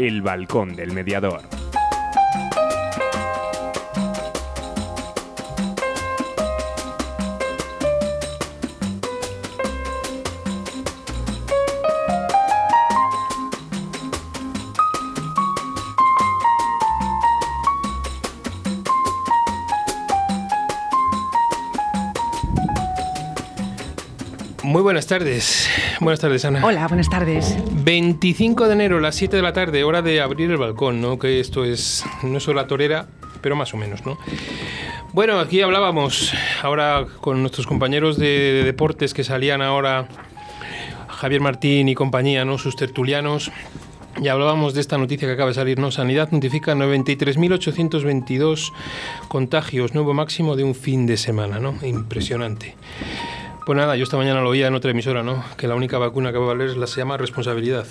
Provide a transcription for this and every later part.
El balcón del mediador. Tardes. Buenas tardes, Ana. Hola, buenas tardes. 25 de enero, las 7 de la tarde, hora de abrir el balcón, ¿no? Que esto es, no es hora torera, pero más o menos, ¿no? Bueno, aquí hablábamos ahora con nuestros compañeros de, de deportes que salían ahora, Javier Martín y compañía, ¿no? Sus tertulianos. Y hablábamos de esta noticia que acaba de salir, ¿no? Sanidad notifica 93.822 contagios, nuevo máximo de un fin de semana, ¿no? Impresionante. Pues nada, yo esta mañana lo oía en otra emisora, ¿no? Que la única vacuna que va a valer es la se llama responsabilidad.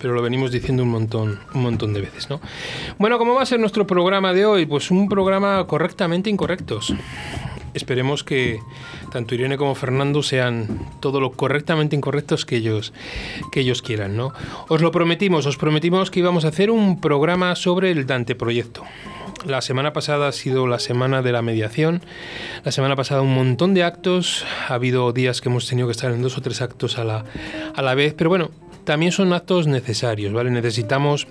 Pero lo venimos diciendo un montón, un montón de veces, ¿no? Bueno, ¿cómo va a ser nuestro programa de hoy? Pues un programa correctamente incorrectos. Esperemos que tanto Irene como Fernando sean todo lo correctamente incorrectos que ellos, que ellos quieran, ¿no? Os lo prometimos, os prometimos que íbamos a hacer un programa sobre el Dante Proyecto. La semana pasada ha sido la semana de la mediación. La semana pasada un montón de actos. Ha habido días que hemos tenido que estar en dos o tres actos a la, a la vez. Pero bueno, también son actos necesarios, ¿vale? Necesitamos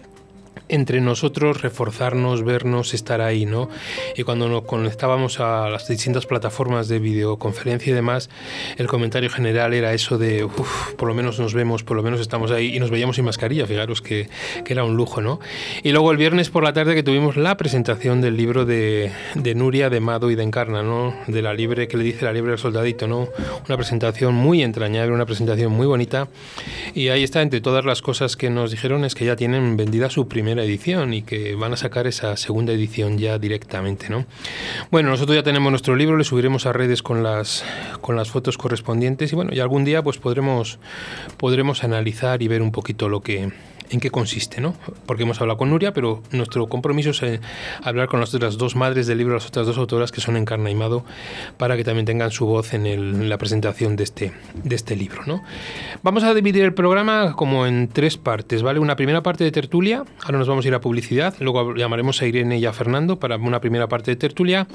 entre nosotros reforzarnos, vernos, estar ahí, ¿no? Y cuando nos conectábamos a las distintas plataformas de videoconferencia y demás, el comentario general era eso de, uff, por lo menos nos vemos, por lo menos estamos ahí y nos veíamos sin mascarilla, fijaros que, que, era un lujo, ¿no? Y luego el viernes por la tarde que tuvimos la presentación del libro de, de Nuria, de Mado y de Encarna, ¿no? De la libre, que le dice la libre del soldadito, ¿no? Una presentación muy entrañable, una presentación muy bonita. Y ahí está, entre todas las cosas que nos dijeron, es que ya tienen vendida su primera edición y que van a sacar esa segunda edición ya directamente, ¿no? Bueno, nosotros ya tenemos nuestro libro, le subiremos a redes con las con las fotos correspondientes y bueno, y algún día pues podremos podremos analizar y ver un poquito lo que en qué consiste, ¿no? Porque hemos hablado con Nuria, pero nuestro compromiso es eh, hablar con las otras dos madres del libro, las otras dos autoras que son Encarna y Mado, para que también tengan su voz en, la presentación de este, de este libro, ¿no? Vamos a dividir el programa como en tres partes, ¿vale? Una primera parte de tertulia, ahora nos vamos a ir a publicidad, luego llamaremos a Irene y a Fernando para una primera parte de tertulia,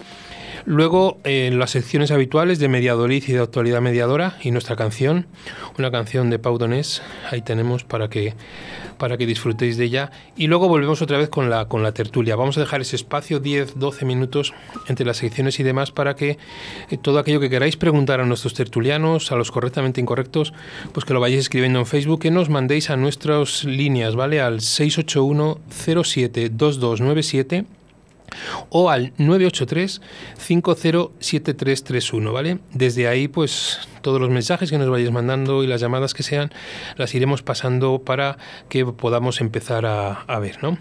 luego eh, las secciones habituales de Mediadoriz y de Actualidad Mediadora y nuestra canción, una canción de Pau Donés, ahí tenemos para que para que disfrutéis de ella. Y luego volvemos otra vez con la, con la tertulia. Vamos a dejar ese espacio 10, 12 minutos entre las secciones y demás para que eh, todo aquello que queráis preguntar a nuestros tertulianos, a los correctamente incorrectos, pues que lo vayáis escribiendo en Facebook, que nos mandéis a nuestras líneas, ¿vale? Al 681 07 2297 o al 983 507331, ¿vale? Desde ahí, pues todos los mensajes que nos vayáis mandando y las llamadas que sean, las iremos pasando para que podamos empezar a, a ver, ¿no?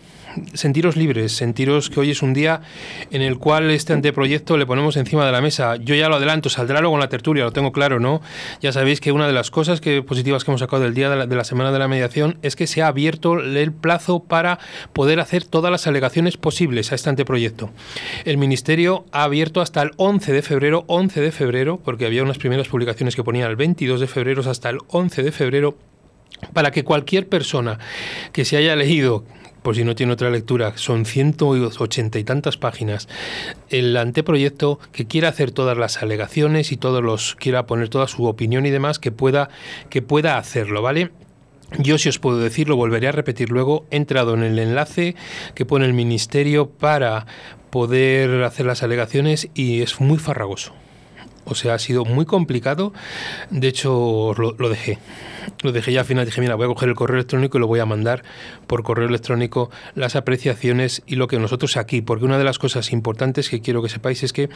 Sentiros libres, sentiros que hoy es un día en el cual este anteproyecto le ponemos encima de la mesa. Yo ya lo adelanto, saldrá luego en la tertulia, lo tengo claro, ¿no? Ya sabéis que una de las cosas que, positivas que hemos sacado del día de la, de la semana de la mediación es que se ha abierto el plazo para poder hacer todas las alegaciones posibles a este anteproyecto. El Ministerio ha abierto hasta el 11 de febrero, 11 de febrero, porque había unas primeras publicaciones que ponían el 22 de febrero hasta el 11 de febrero, para que cualquier persona que se haya leído por si no tiene otra lectura, son 180 y tantas páginas, el anteproyecto que quiera hacer todas las alegaciones y todos los quiera poner toda su opinión y demás, que pueda, que pueda hacerlo, ¿vale? Yo si os puedo decir, lo volveré a repetir luego, he entrado en el enlace que pone el Ministerio para poder hacer las alegaciones y es muy farragoso. O sea, ha sido muy complicado. De hecho, lo, dejé. Lo dejé ya al final. Dije, mira, voy a coger el correo electrónico y lo voy a mandar por correo electrónico las apreciaciones y lo que nosotros aquí. Porque una de las cosas importantes que quiero que sepáis es que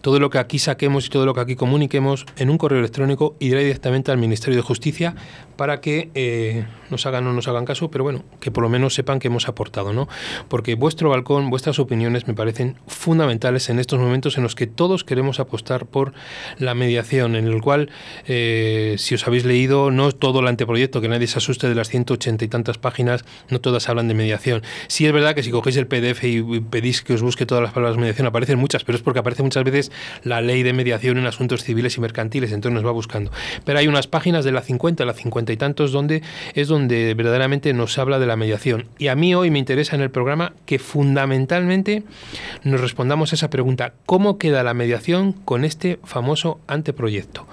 todo lo que aquí saquemos y todo lo que aquí comuniquemos en un correo electrónico irá directamente al Ministerio de Justicia para que eh, nos hagan o no nos hagan caso, pero bueno, que por lo menos sepan que hemos aportado, ¿no? Porque vuestro balcón, vuestras opiniones me parecen fundamentales en estos momentos en los que todos queremos apostar por la mediación, en el cual, eh, si os habéis leído, no, todo el anteproyecto, que nadie se asuste de las 180 y tantas páginas, no todas hablan de mediación. Sí es verdad que si cogéis el PDF y pedís que os busque todas las palabras de mediación, aparecen muchas, pero es porque aparece muchas veces la ley de mediación en asuntos civiles y mercantiles, entonces nos va buscando. Pero hay unas páginas de la 50, la 50 y tantos, donde es donde verdaderamente nos habla de la mediación. Y a mí hoy me interesa en el programa que fundamentalmente nos respondamos a esa pregunta, ¿cómo queda la mediación con este famoso anteproyecto?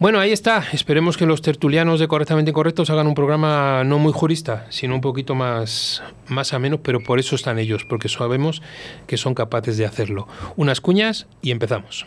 Bueno, ahí está. Esperemos que los tertulianos de Correctamente Incorrectos hagan un programa no muy jurista, sino un poquito más, más ameno, pero por eso están ellos, porque sabemos que son capaces de hacerlo. Unas cuñas y empezamos.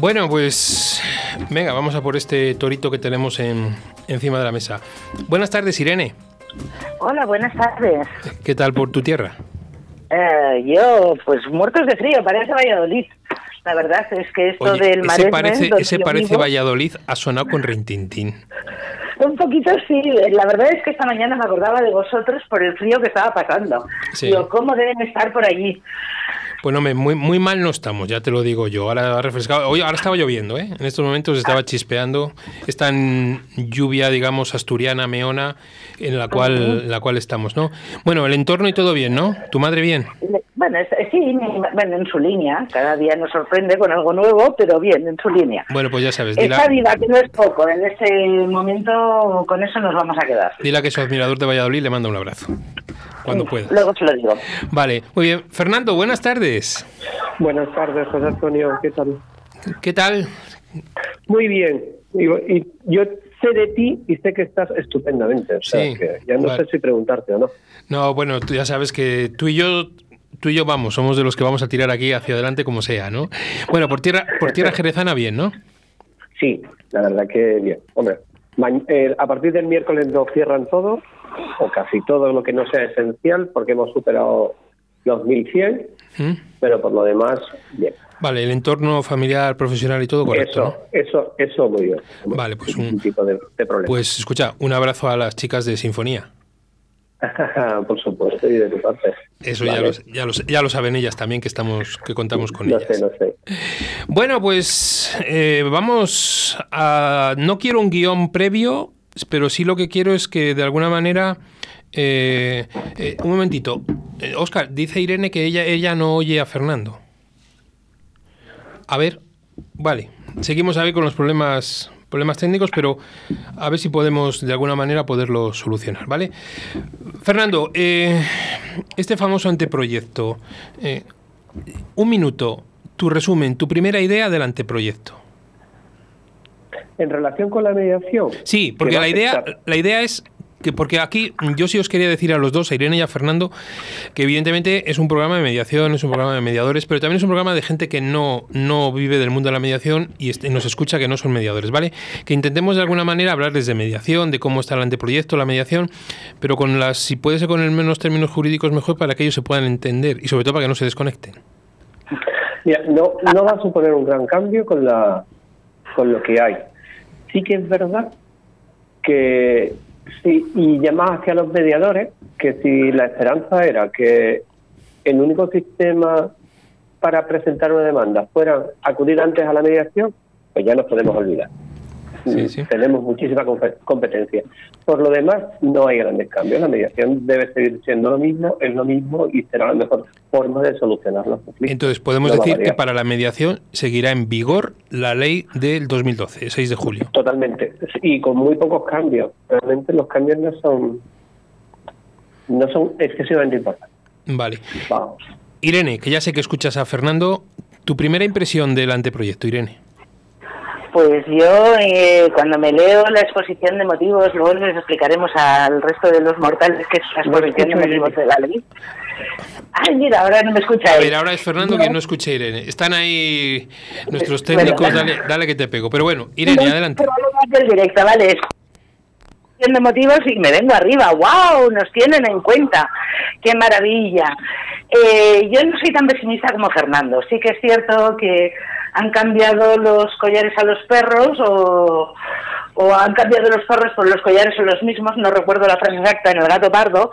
Bueno, pues venga, vamos a por este torito que tenemos en, encima de la mesa. Buenas tardes, Irene. Hola, buenas tardes. ¿Qué tal por tu tierra? Eh, yo, pues muertos de frío, parece Valladolid. La verdad es que esto Oye, del ese maresme, parece, ese parece vivo, Valladolid, ha sonado con Rintintín. Un poquito sí. La verdad es que esta mañana me acordaba de vosotros por el frío que estaba pasando. Sí. Digo, ¿cómo deben estar por allí? Bueno, me- muy, muy mal no estamos, ya te lo digo yo. Ahora ha refrescado. Oye, ahora estaba lloviendo, ¿eh? En estos momentos estaba chispeando. Esta lluvia, digamos, asturiana, meona, en la cual, la cual estamos, ¿no? Bueno, el entorno y todo bien, ¿no? ¿Tu madre bien? Bueno, es- sí, bueno, en su línea. Cada día nos sorprende con algo nuevo, pero bien, en su línea. Bueno, pues ya sabes, dila, viva, que no es poco. En este momento, con eso nos vamos a quedar. dila que su admirador de Valladolid le manda un abrazo. Cuando pueda. Luego se lo digo. Vale, muy bien. Fernando, buenas tardes. Buenas tardes, José Antonio, ¿qué tal? ¿Qué tal? Muy bien. Y, y yo sé de ti y sé que estás estupendamente. O sea, Sí, que ya no vale. sé si preguntarte o no. No, bueno, tú ya sabes que tú y yo tú y yo vamos, somos de los que vamos a tirar aquí hacia adelante como sea, ¿no? Bueno, por tierra por tierra jerezana bien, ¿no? Sí, la verdad que bien. Hombre, eh, a partir del miércoles nos cierran todo, o casi todo lo que no sea esencial, porque hemos superado los 1100, ¿Mm? pero por lo demás, bien. Vale, el entorno familiar, profesional y todo correcto, eso, eso, eso muy bien. Vale, pues un- tipo de, de problema. Pues escucha, un abrazo a las chicas de Sinfonía. por supuesto, y de tu parte. Eso ya, ya, lo, ya lo saben ellas también que estamos que contamos con No ellas. sé, no sé. Bueno, pues eh, vamos a... No quiero un guion previo, pero sí lo que quiero es que de alguna manera... eh, eh, un momentito. Eh, Oscar, dice Irene que ella, ella no oye a Fernando. A ver, vale. Seguimos a ver con los problemas, problemas técnicos, pero a ver si podemos de alguna manera poderlo solucionar, ¿vale? Fernando, eh, este famoso anteproyecto, eh, un minuto, tu resumen, tu primera idea del anteproyecto. En relación con la mediación. Sí, porque la idea, la idea es que porque aquí yo sí os quería decir a los dos, a Irene y a Fernando, que evidentemente es un programa de mediación, es un programa de mediadores, pero también es un programa de gente que no, no vive del mundo de la mediación y nos escucha que no son mediadores, ¿vale? Que intentemos de alguna manera hablarles de mediación, de cómo está el anteproyecto, la mediación, pero con las, si puede ser con el menos términos jurídicos mejor para que ellos se puedan entender y sobre todo para que no se desconecten. Mira, no, no va a suponer un gran cambio con, la, con lo que hay. Sí que es verdad que sí, y llamar hacia los mediadores, que si la esperanza era que el único sistema para presentar una demanda fueran acudir antes a la mediación, pues ya nos podemos olvidar. Sí, sí. Tenemos muchísima compe- competencia. Por lo demás, no hay grandes cambios. La mediación debe seguir siendo lo mismo, es lo mismo y será la mejor forma de solucionar los conflictos. Entonces, podemos No decir que para la mediación seguirá en vigor la ley del 2012, 6 de julio. Totalmente. Y con muy pocos cambios. Realmente los cambios no son no son excesivamente importantes. Vale. Vamos. Irene, que ya sé que escuchas a Fernando, tu primera impresión del anteproyecto, Irene. Pues yo, eh, cuando me leo la exposición de motivos, luego les explicaremos al resto de los mortales que es la No exposición de motivos de la ley. Ay, mira, ahora no me escucha A ver, ahora es Fernando que no escucha a Irene. Están ahí nuestros técnicos, Bueno. dale, dale que te pego. Pero bueno, Irene, No, adelante. del directo, vale. Exposición de motivos y me vengo arriba. ¡Wow! Nos tienen en cuenta. ¡Qué maravilla! Eh, yo no soy tan pesimista como Fernando. Sí que es cierto que han cambiado los collares a los perros o, o han cambiado los perros por los collares o los mismos, no recuerdo la frase exacta en el gato pardo,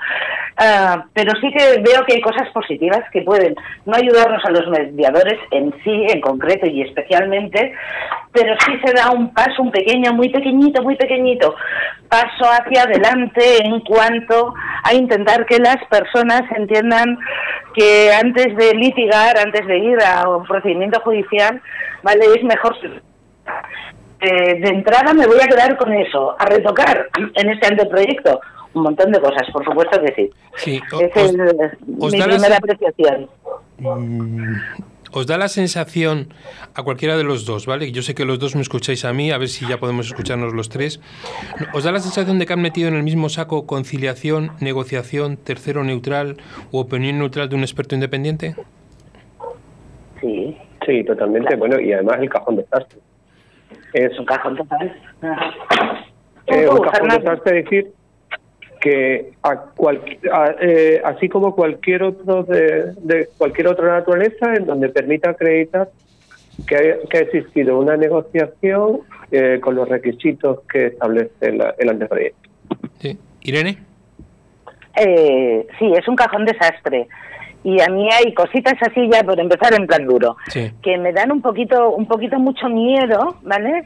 ah, pero sí que veo que hay cosas positivas que pueden no ayudarnos a los mediadores en sí, en concreto y especialmente, pero sí se da un paso, un pequeño, muy pequeñito, muy pequeñito, paso hacia adelante en cuanto a intentar que las personas entiendan que antes de litigar, antes de ir a un procedimiento judicial, vale, es mejor eh, de entrada me voy a quedar con eso, a retocar en este anteproyecto un montón de cosas, por supuesto que sí. Sí, o- Esa os- es eh, os mi da la primera sen- apreciación. Os da la sensación a cualquiera de los dos, ¿vale? Yo sé que los dos me escucháis a mí, a ver si ya podemos escucharnos los tres. ¿Os da la sensación de que han metido en el mismo saco conciliación, negociación, tercero neutral u opinión neutral de un experto independiente? Sí, Sí, totalmente. Bueno, y además el cajón desastre. Es, es un cajón total. Es Tú, un cajón Fernando. desastre decir que a cual- a- eh, así como cualquier otro de, de cualquier otra naturaleza en donde permita acreditar que, hay- que ha existido una negociación eh, con los requisitos que establece la- el anteproyecto. Sí. Irene. Eh, sí, es un cajón desastre. Y a mí hay cositas así ya por empezar en plan duro. Sí. que me dan un poquito un poquito mucho miedo, ¿vale?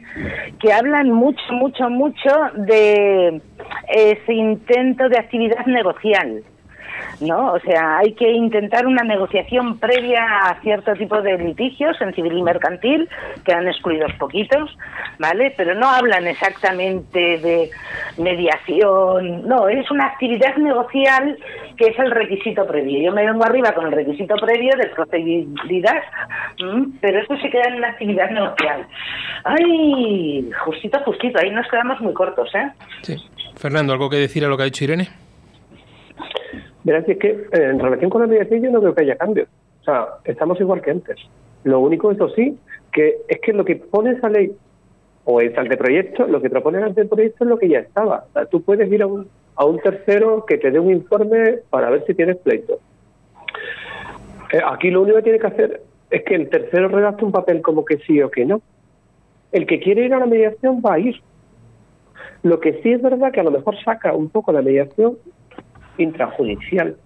Que hablan mucho mucho mucho de ese intento de actividad negocial. ¿No? O sea, hay que intentar una negociación previa a cierto tipo de litigios en civil y mercantil, quedan excluidos poquitos, ¿vale? Pero no hablan exactamente de mediación, no, es una actividad negocial que es el requisito previo. Yo me vengo arriba con el requisito previo de procedibilidad, pero esto se queda en una actividad negocial. Ay, justito, justito, ahí nos quedamos muy cortos, ¿eh? Sí. Fernando, ¿algo que decir a lo que ha dicho Irene? Verás, es que eh, en relación con la mediación yo no creo que haya cambios. O sea, estamos igual que antes. Lo único, eso sí, que es que lo que pone esa ley o ese anteproyecto, lo que propone el anteproyecto es lo que ya estaba. O sea, tú puedes ir a un, a un tercero que te dé un informe para ver si tienes pleito. Eh, aquí lo único que tiene que hacer es que el tercero redacte un papel como que sí o que no. El que quiere ir a la mediación va a ir. Lo que sí es verdad que a lo mejor saca un poco la mediación intrajudicial.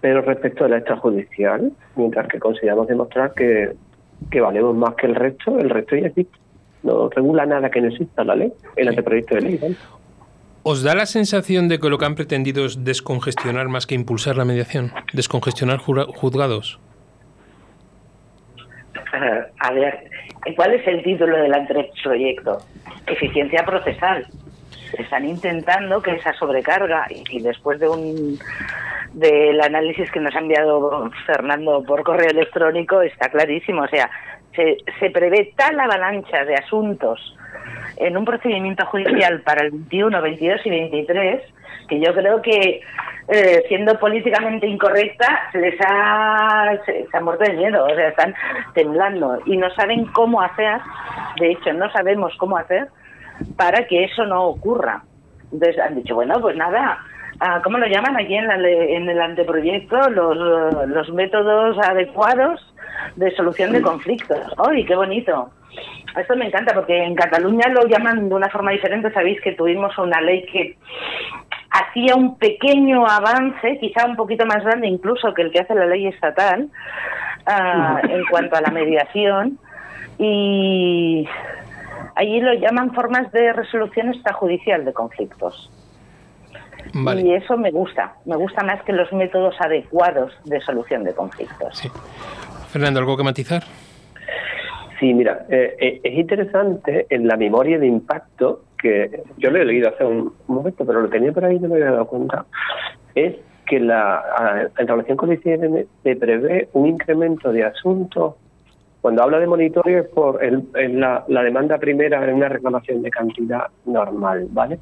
Pero respecto a la extrajudicial, mientras que consigamos demostrar que, que valemos más que el resto, el resto ya existe. No regula nada que no exista la ley, el anteproyecto de ley. ¿vale? ¿Os da la sensación de que lo que han pretendido es descongestionar más que impulsar la mediación? ¿Descongestionar juzgados? Eh, A ver, ¿cuál es el título del anteproyecto? Eficiencia procesal. Están intentando que esa sobrecarga, y, después de un del análisis que nos ha enviado Fernando por correo electrónico, está clarísimo. O sea, se, se prevé tal avalancha de asuntos en un procedimiento judicial para el 21, 22 y 23 que yo creo que eh, siendo políticamente incorrecta se les ha se, se ha muerto de miedo, o sea, están temblando y no saben cómo hacer, de hecho no sabemos cómo hacer para que eso no ocurra. Entonces han dicho, bueno, pues nada, ah, ¿cómo lo llaman aquí en, la en el anteproyecto? Los, los métodos adecuados de solución de conflictos. ¡Ay, qué bonito! Esto me encanta porque en Cataluña lo llaman de una forma diferente. Sabéis que tuvimos una ley que hacía un pequeño avance, quizá un poquito más grande incluso que el que hace la ley estatal, ah, en cuanto a la mediación, y allí lo llaman formas de resolución extrajudicial de conflictos. Y eso me gusta, me gusta más que los métodos adecuados de solución de conflictos. Fernando, ¿algo que matizar? Sí, mira, eh, eh, es interesante en la memoria de impacto, que yo lo he leído hace un momento, pero lo tenía por ahí y no me había dado cuenta, es que la, en relación con el ICN se prevé un incremento de asuntos. Cuando habla de monitoreo es por el, la, demanda primera en una reclamación de cantidad normal, ¿vale?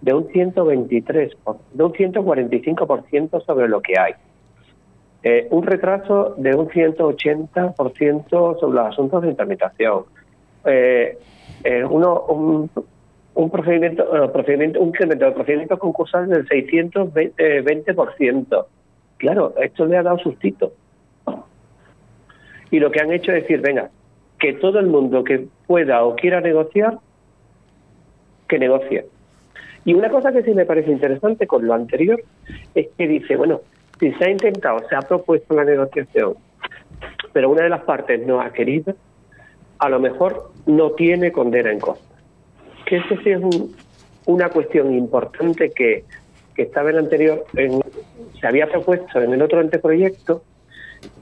De un 123, de un 145% sobre lo que hay. Eh, un retraso de un 180% sobre los asuntos de interpretación. Eh, eh, uno, un, un procedimiento, procedimiento, un incremento de procedimientos concursales del 620%. Claro, esto le ha dado sustito. Y lo que han hecho es decir, venga, que todo el mundo que pueda o quiera negociar, que negocie. Y una cosa que sí me parece interesante con lo anterior es que dice, bueno, si se ha intentado, se ha propuesto la negociación, pero una de las partes no ha querido, a lo mejor no tiene condena en costa. Que eso sí es una cuestión importante que, estaba en el anterior, se había propuesto en el otro anteproyecto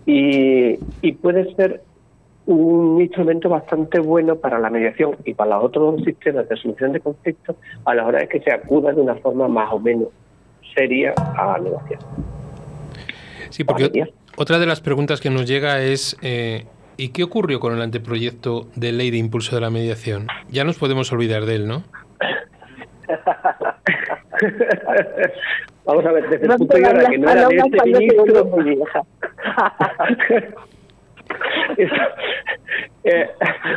y, y puede ser un instrumento bastante bueno para la mediación y para los otros sistemas de solución de conflictos a la hora de que se acuda de una forma más o menos seria a la negociación. Sí, porque otra de las preguntas que nos llega es, eh, ¿y qué ocurrió con el anteproyecto de ley de impulso de la mediación? Ya nos podemos olvidar de él, ¿no? Vamos a ver, desde el punto de vista que no era de este ministro... Eh,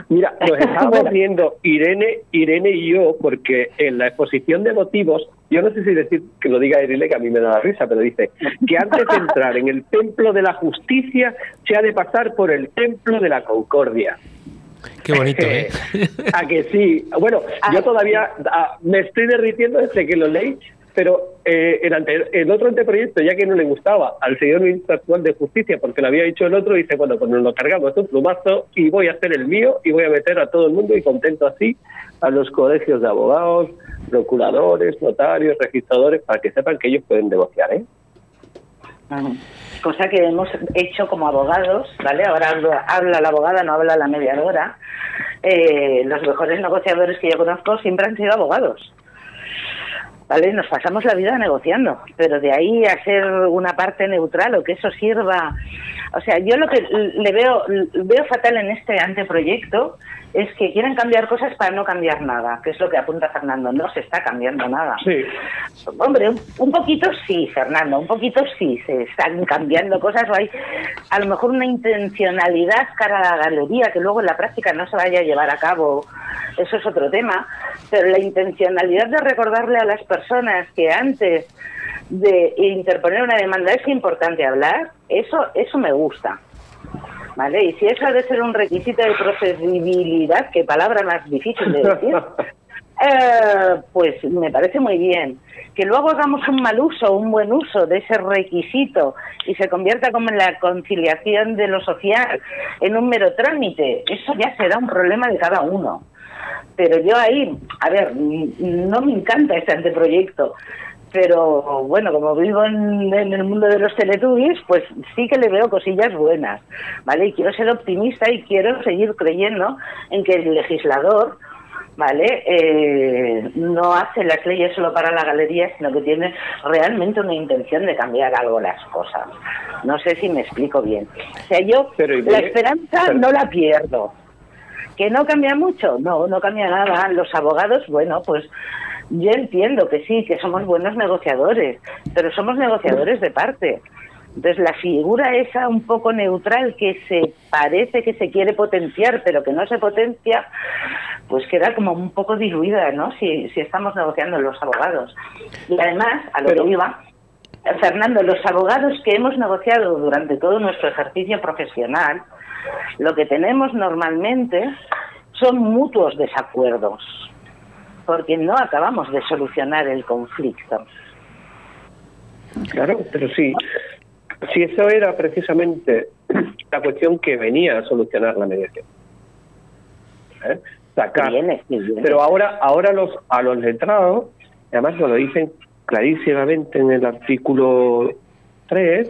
mira, nos estábamos viendo Irene, Irene y yo, porque en la exposición de motivos, yo no sé si decir que lo diga Irene, que a mí me da la risa, pero dice que antes de entrar en el templo de la justicia, se ha de pasar por el templo de la concordia. Qué bonito, ¿eh? a que sí. Bueno, yo ah, todavía ah, me estoy derritiendo desde que lo leí, pero eh, el, el, otro anteproyecto, ya que no le gustaba al señor ministro actual de Justicia, porque lo había dicho el otro, dice, bueno, pues nos lo cargamos un plumazo y voy a hacer el mío y voy a meter a todo el mundo y contento así a los colegios de abogados, procuradores, notarios, registradores, para que sepan que ellos pueden negociar, ¿eh? Cosa que hemos hecho como abogados, ¿vale? Ahora habla, la abogada, no habla la mediadora. Eh, los mejores negociadores que yo conozco siempre han sido abogados. ¿Vale? Nos pasamos la vida negociando, pero de ahí a ser una parte neutral o que eso sirva, o sea, yo lo que le veo veo fatal en este anteproyecto es que quieren cambiar cosas para no cambiar nada, que es lo que apunta Fernando, no se está cambiando nada. Sí. Hombre, un, poquito sí, Fernando, un poquito sí, se están cambiando cosas, o hay a lo mejor una intencionalidad cara a la galería que luego en la práctica no se vaya a llevar a cabo, eso es otro tema, pero la intencionalidad de recordarle a las personas que antes de interponer una demanda es importante hablar, eso, eso me gusta. ¿Vale? Y si eso ha de ser un requisito de procedibilidad, que palabra más difícil de decir, eh, pues me parece muy bien. Que luego hagamos un mal uso, un buen uso de ese requisito y se convierta como en la conciliación de lo social en un mero trámite, eso ya será un problema de cada uno. Pero yo ahí, a ver, no me encanta este anteproyecto, pero bueno, como vivo en, el mundo de los teletubbies, pues sí que le veo cosillas buenas, ¿vale? Y quiero ser optimista y quiero seguir creyendo en que el legislador, ¿vale? Eh, no hace las leyes solo para la galería, sino que tiene realmente una intención de cambiar algo las cosas. No sé si me explico bien. O sea, yo la esperanza no la pierdo. ¿Que no cambia mucho? No, no cambia nada. Los abogados, bueno, pues yo entiendo que sí, que somos buenos negociadores, pero somos negociadores de parte. Entonces, la figura esa un poco neutral que se parece que se quiere potenciar, pero que no se potencia, pues queda como un poco diluida, ¿no? Si, si estamos negociando los abogados. Y además, a lo que iba, Fernando, los abogados que hemos negociado durante todo nuestro ejercicio profesional, lo que tenemos normalmente son mutuos desacuerdos porque no acabamos de solucionar el conflicto. Claro, pero sí, si eso era precisamente la cuestión que venía a solucionar la mediación. ¿Eh? Sacar. Pero ahora, ahora los, a los letrados, además nos lo dicen clarísimamente en el artículo 3,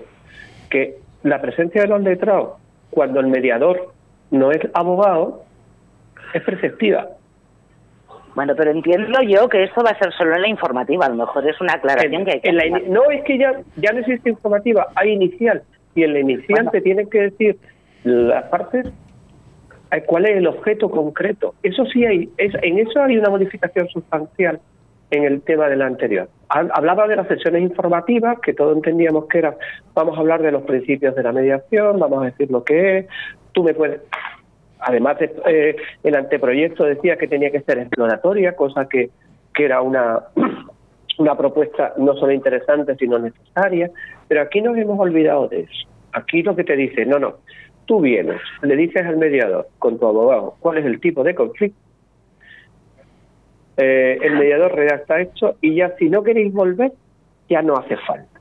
que la presencia de los letrados, cuando el mediador no es abogado, es preceptiva. Bueno, pero entiendo yo que esto va a ser solo en la informativa. A lo mejor es una aclaración En- que hay que en la hacer. no, es que ya, ya no existe informativa, hay inicial. Y en la inicial Bueno. te tienen que decir las partes eh, cuál es el objeto concreto. Eso sí hay, es, en eso hay una modificación sustancial en el tema de la anterior. Ha- Hablaba de las sesiones informativas, que todos entendíamos que era, vamos a hablar de los principios de la mediación, vamos a decir lo que es, tú me puedes... Además, de- eh, el anteproyecto decía que tenía que ser exploratoria, cosa que, que era una, una propuesta no solo interesante, sino necesaria. Pero aquí nos hemos olvidado de eso. Aquí lo que te dice, no, no, tú vienes, le dices al mediador, con tu abogado, cuál es el tipo de conflicto. Eh, el mediador redacta esto y ya si no queréis volver, ya no hace falta.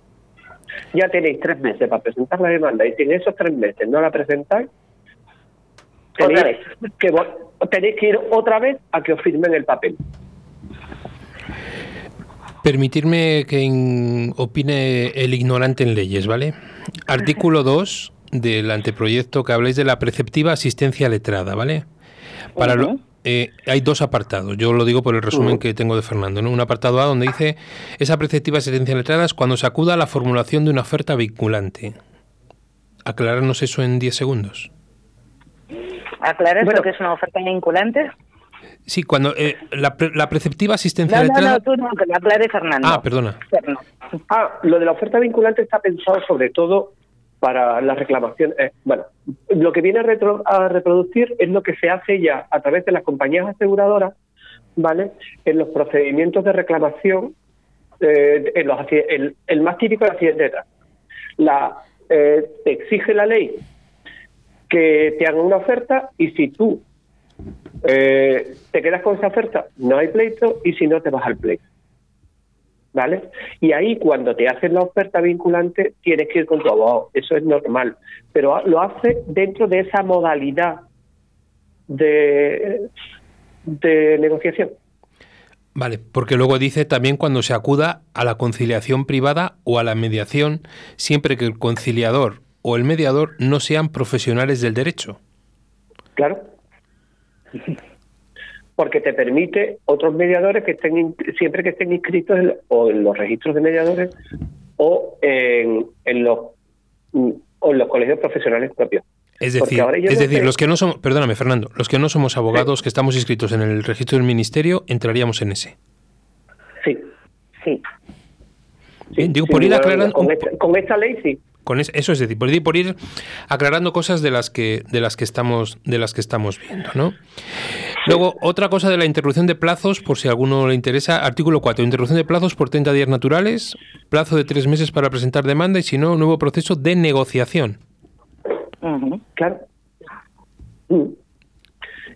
Ya tenéis tres meses para presentar la demanda y si en esos tres meses no la presentáis, Otra tenéis que, tenéis que ir otra vez a que os firmen el papel. Permitirme que in- opine el ignorante en leyes, ¿vale? Artículo 2 del anteproyecto que habláis de la preceptiva asistencia letrada, ¿vale? Para lo-. Eh, hay dos apartados, yo lo digo por el resumen que tengo de Fernando, ¿no? Un apartado A donde dice, esa preceptiva asistencia letrada es cuando se acuda a la formulación de una oferta vinculante. Aclararnos eso en 10 segundos. ¿Aclaras Bueno. lo que es una oferta vinculante? Sí, cuando eh, la, pre- la preceptiva asistencia No, no, letrada... no, tú no, que lo aclare Fernando. Ah, perdona. Fernando. Ah, lo de la oferta vinculante está pensado sobre todo para la reclamación. eh, bueno, lo que viene a, retro- a reproducir es lo que se hace ya a través de las compañías aseguradoras, ¿vale? En los procedimientos de reclamación, eh, en los, el, el más típico es accidente de. La, eh, te exige la ley que te hagan una oferta y si tú eh, te quedas con esa oferta, no hay pleito y si no, te vas al pleito. ¿Vale? Y ahí cuando te hacen la oferta vinculante tienes que ir con tu abogado, eso es normal, pero lo hace dentro de esa modalidad de, de negociación. Vale, porque luego dice también cuando se acuda a la conciliación privada o a la mediación, siempre que el conciliador o el mediador no sean profesionales del derecho. Claro. Porque te permite otros mediadores que estén siempre que estén inscritos en, o en los registros de mediadores o en, en los o en los colegios profesionales propios. Es decir, es decir, sé- los que no somos, perdóname Fernando, los que no somos abogados, que estamos inscritos en el registro del ministerio, entraríamos en ese. Sí. Sí. Bien, digo, sin por ir aclarando esta, con esta ley sí. Con eso es decir, por ir, por ir aclarando cosas de las que de las que estamos de las que estamos viendo, ¿no? Luego, otra cosa de la interrupción de plazos, por si a alguno le interesa, artículo 4, interrupción de plazos por 30 días naturales, plazo de tres meses para presentar demanda y si no, nuevo proceso de negociación. Claro.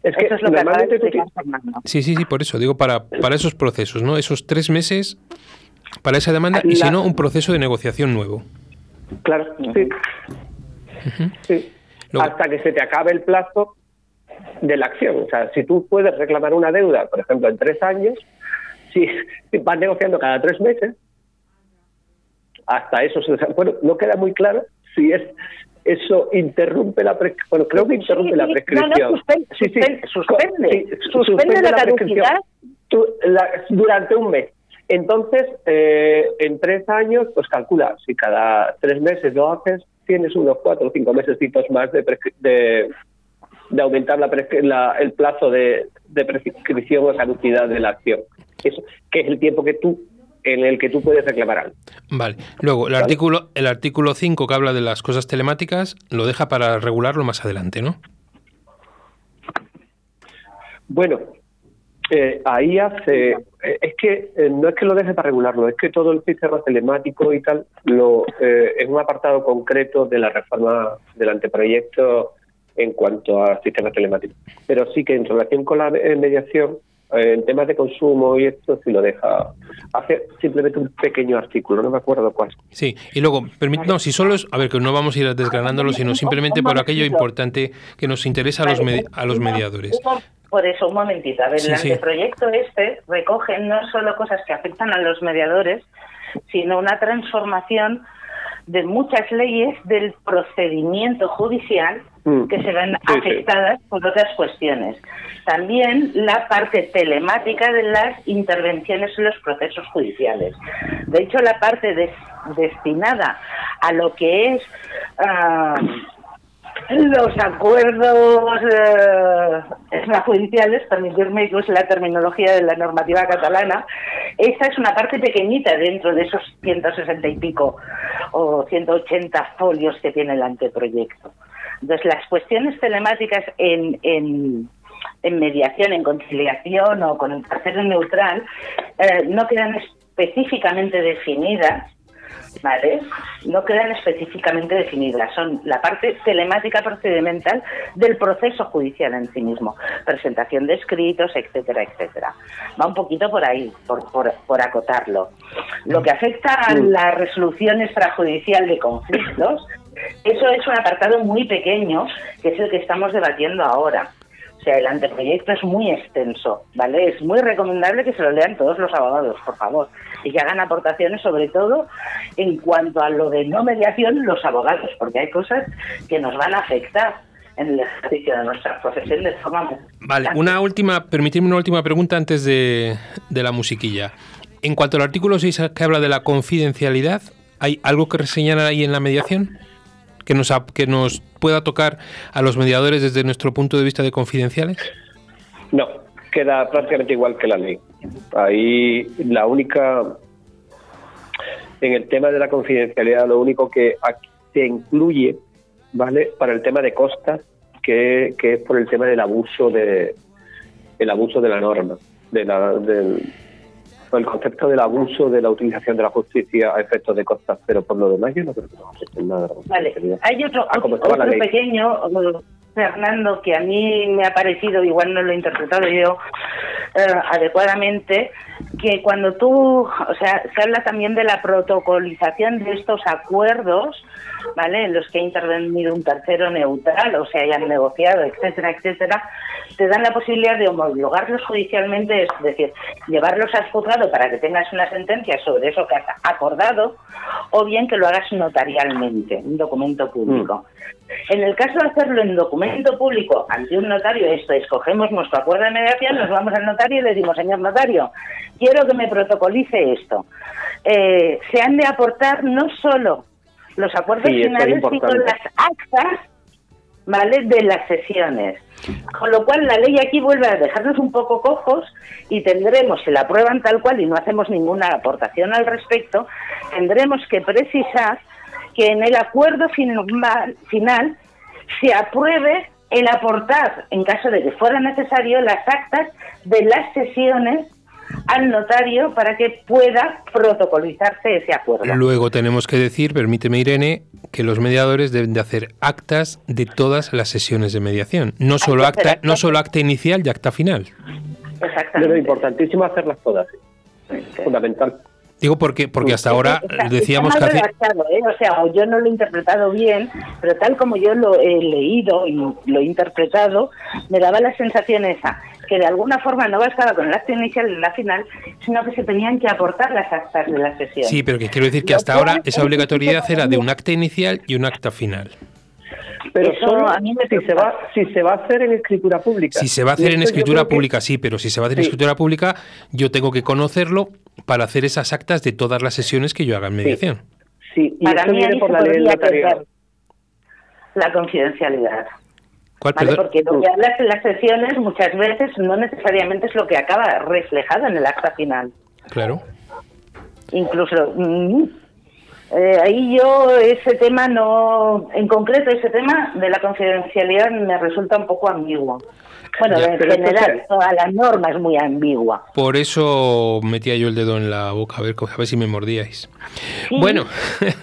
Es que Eso es lo que acaba de normalmente tú explicar ti- Fernando. Sí, sí, sí, por eso, digo, para, para esos procesos, ¿no? Esos tres meses para esa demanda y si no, un proceso de negociación nuevo. Claro, sí. Sí. Luego- Hasta que se te acabe el plazo de la acción. O sea, si tú puedes reclamar una deuda, por ejemplo, en tres años, si, si vas negociando cada tres meses, hasta eso, se- bueno, no queda muy claro si es eso interrumpe la prescripción. Bueno, creo que interrumpe Sí, la prescripción. No, no, suspen- suspen- suspende. Sí, Suspende la prescripción. caducidad. Tú- la- durante un mes. Entonces, eh, en tres años, pues calcula, si cada tres meses lo haces, tienes unos cuatro o cinco meses más de, de, de aumentar la la- el plazo de, de prescripción o caducidad de la acción. Eso, que es el tiempo que tú en el que tú puedes reclamar algo. Vale. Luego, el artículo el artículo 5 que habla de las cosas telemáticas lo deja para regularlo más adelante, ¿no? Bueno, eh, ahí hace. eh, es que eh, no es que lo deje para regularlo, es que todo el sistema telemático y tal lo eh, es un apartado concreto de la reforma del anteproyecto en cuanto a sistemas telemáticos. Pero sí que en relación con la mediación, en temas de consumo y esto sí lo deja. Hace simplemente un pequeño artículo, no me acuerdo cuál. Sí, y luego, no, si solo es, a ver, que no vamos a ir desgranándolo, sino simplemente por aquello importante que nos interesa a los, a los mediadores. Por eso, un momentito. A ver, el anteproyecto este recoge no solo cosas que afectan a los mediadores, sino una transformación de muchas leyes del procedimiento judicial mm. que se ven afectadas por otras cuestiones. También la parte telemática de las intervenciones en los procesos judiciales. De hecho, la parte destinada a lo que es ah, los acuerdos eh, extrajudiciales, permitirme que use la terminología de la normativa catalana, esa es una parte pequeñita dentro de esos 160 y pico o 180 folios que tiene el anteproyecto. Entonces, las cuestiones telemáticas en, en, mediación, en conciliación o con el tercero neutral eh, no quedan específicamente definidas ¿vale? No quedan específicamente definidas, son la parte telemática procedimental del proceso judicial en sí mismo, presentación de escritos, etcétera, etcétera. Va un poquito por ahí, por, por, acotarlo. Lo que afecta a la resolución extrajudicial de conflictos, eso es un apartado muy pequeño, que es el que estamos debatiendo ahora. Sea, el anteproyecto es muy extenso, ¿vale? Es muy recomendable que se lo lean todos los abogados, por favor, y que hagan aportaciones, sobre todo en cuanto a lo de no mediación, los abogados, porque hay cosas que nos van a afectar en el ejercicio de nuestra profesión de forma Vale, una última, permitirme una última pregunta antes de, de la musiquilla. En cuanto al artículo 6 que habla de la confidencialidad, ¿hay algo que reseñar ahí en la mediación? Que nos, que nos pueda tocar a los mediadores desde nuestro punto de vista de confidenciales? No, queda prácticamente igual que la ley. Ahí la única, en el tema de la confidencialidad, lo único que se incluye, ¿vale? Para el tema de costas, que, que es por el tema del abuso de el abuso de la norma, de la, del, el concepto del abuso de la utilización de la justicia a efectos de costas, pero por lo demás yo no creo que no nada. Vale, hay otro, ah, otro pequeño, Fernando, que a mí me ha parecido, igual no lo he interpretado yo eh, adecuadamente, que cuando tú, o sea, se habla también de la protocolización de estos acuerdos, ¿vale? En los que ha intervenido un tercero neutral o se hayan negociado, etcétera, etcétera, te dan la posibilidad de homologarlos judicialmente, es decir, llevarlos al juzgado para que tengas una sentencia sobre eso que has acordado, o bien que lo hagas notarialmente, un documento público. En el caso de hacerlo en documento público ante un notario, esto escogemos nuestro acuerdo de mediación, nos vamos al notario y le decimos, señor notario, quiero que me protocolice esto. Eh, se han de aportar no solo los acuerdos finales, sino las actas ¿vale? de las sesiones. Con lo cual la ley aquí vuelve a dejarnos un poco cojos y tendremos, si la aprueban tal cual y no hacemos ninguna aportación al respecto, tendremos que precisar que en el acuerdo final se apruebe el aportar, en caso de que fuera necesario, las actas de las sesiones al notario para que pueda protocolizarse ese acuerdo. Luego tenemos que decir, permíteme Irene, que los mediadores deben de hacer actas de todas las sesiones de mediación, no solo acta, no solo acta inicial y acta final. Exactamente. Es importantísimo hacerlas todas. Fundamental. Digo porque porque hasta ahora decíamos que hace... ¿eh? o sea, yo no lo he interpretado bien, pero tal como yo lo he leído y lo he interpretado, me daba la sensación esa que de alguna forma no bastaba con el acto inicial y la final, sino que se tenían que aportar las actas de la sesión. Sí, pero que quiero decir que hasta ahora esa obligatoriedad era de un acta inicial y un acta final. Pero solo a mí me si, se va, si se va a hacer en escritura pública. Si se va a hacer en escritura pública, sí, pero si se va a hacer en escritura pública, yo tengo que conocerlo para hacer esas actas de todas las sesiones que yo haga en mediación. Sí, y para mí por la ley La confidencialidad. ¿Cuál, Porque lo que hablas en las sesiones muchas veces no necesariamente es lo que acaba reflejado en el acta final. Claro. Incluso mm, eh, ahí yo ese tema no, en concreto ese tema de la confidencialidad me resulta un poco ambiguo. Bueno, en general, toda la norma es muy ambigua. Por eso metía yo el dedo en la boca, a ver, a ver si me mordíais. Bueno,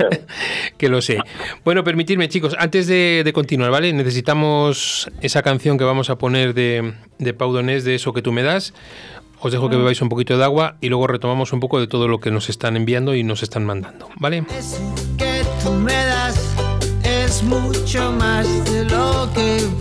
que lo sé. Bueno, permitidme, chicos, antes de, continuar, ¿vale? Necesitamos esa canción que vamos a poner de, de Pau Donés, de Eso que tú me das. Os dejo que bebáis un poquito de agua y luego retomamos un poco de todo lo que nos están enviando y nos están mandando, ¿vale? Eso que tú me das es mucho más de lo que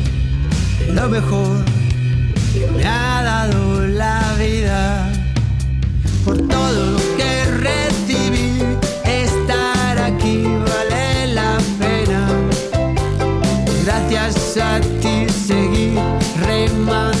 lo mejor que me ha dado la vida. Por todo lo que recibí, estar aquí vale la pena. Gracias a ti seguí remando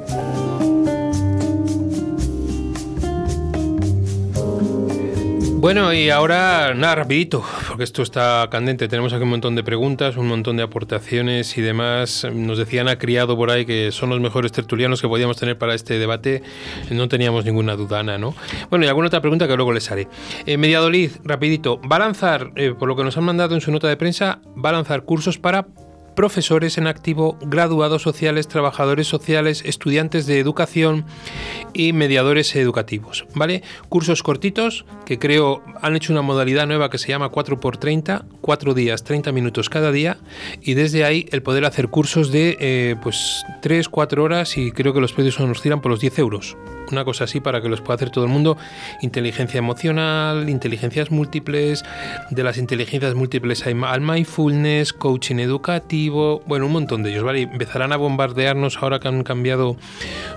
Bueno, y ahora nada, rapidito, porque esto está candente. Tenemos aquí un montón de preguntas, un montón de aportaciones y demás. Nos decían a criado por ahí que son los mejores tertulianos que podíamos tener para este debate. No teníamos ninguna duda, Ana, ¿no? Bueno, y alguna otra pregunta que luego les haré. Eh, Mediadolid, rapidito. Va a lanzar, eh, por lo que nos han mandado en su nota de prensa, va a lanzar cursos para profesores en activo, graduados sociales, trabajadores sociales, estudiantes de educación y mediadores educativos, ¿vale? Cursos cortitos que creo han hecho una modalidad nueva que se llama 4x30, 4 días, 30 minutos cada día y desde ahí el poder hacer cursos de eh, pues 3, 4 horas y creo que los precios nos oscilan por los 10 euros. Una cosa así para que los pueda hacer todo el mundo. Inteligencia emocional, inteligencias múltiples, de las inteligencias múltiples hay al mindfulness, coaching educativo, bueno, un montón de ellos, ¿vale? Empezarán a bombardearnos ahora que han cambiado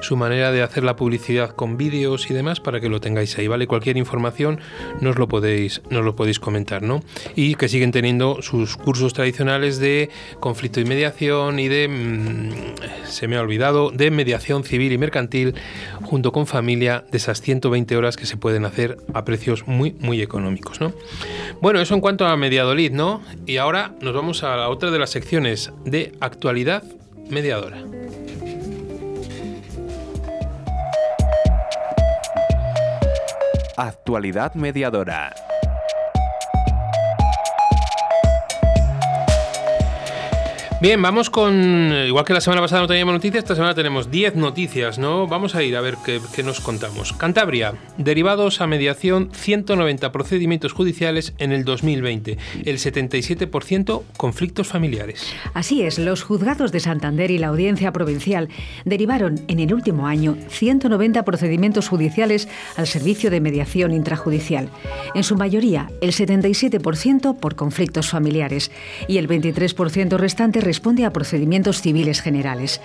su manera de hacer la publicidad con vídeos y demás para que lo tengáis ahí, ¿vale? Cualquier información nos lo podéis, nos lo podéis comentar, ¿no? Y que siguen teniendo sus cursos tradicionales de conflicto y mediación y de, mm, se me ha olvidado, de mediación civil y mercantil junto con familia de esas 120 horas que se pueden hacer a precios muy, muy económicos, ¿no? Bueno, eso en cuanto a Mediadolid, ¿no? Y ahora nos vamos a la otra de las secciones de actualidad mediadora. Actualidad mediadora. Bien, vamos con. Igual que la semana pasada no teníamos noticias, esta semana tenemos 10 noticias, ¿no? Vamos a ir a ver qué, qué nos contamos. Cantabria, derivados a mediación, 190 procedimientos judiciales en el 2020. El 77% conflictos familiares. Así es, los juzgados de Santander y la Audiencia Provincial derivaron en el último año 190 procedimientos judiciales al servicio de mediación intrajudicial. En su mayoría, el 77% por conflictos familiares y el 23% restante responde a procedimientos civiles generales.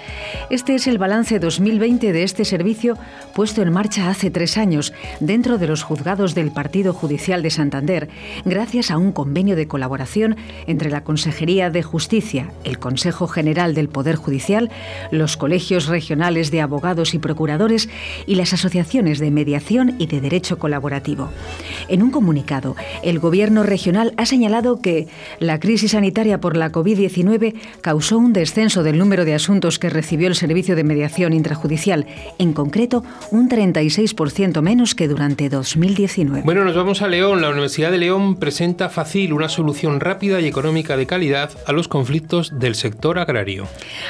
Este es el balance 2020 de este servicio puesto en marcha hace tres años dentro de los juzgados del Partido Judicial de Santander, gracias a un convenio de colaboración entre la Consejería de Justicia, el Consejo General del Poder Judicial, los colegios regionales de abogados y procuradores y las asociaciones de mediación y de derecho colaborativo. En un comunicado, el Gobierno regional ha señalado que la crisis sanitaria por la COVID-19 causó un descenso del número de asuntos que recibió el Servicio de Mediación Intrajudicial, en concreto un 36% menos que durante 2019. Bueno, nos vamos a León. La Universidad de León presenta Facil, una solución rápida y económica de calidad a los conflictos del sector agrario.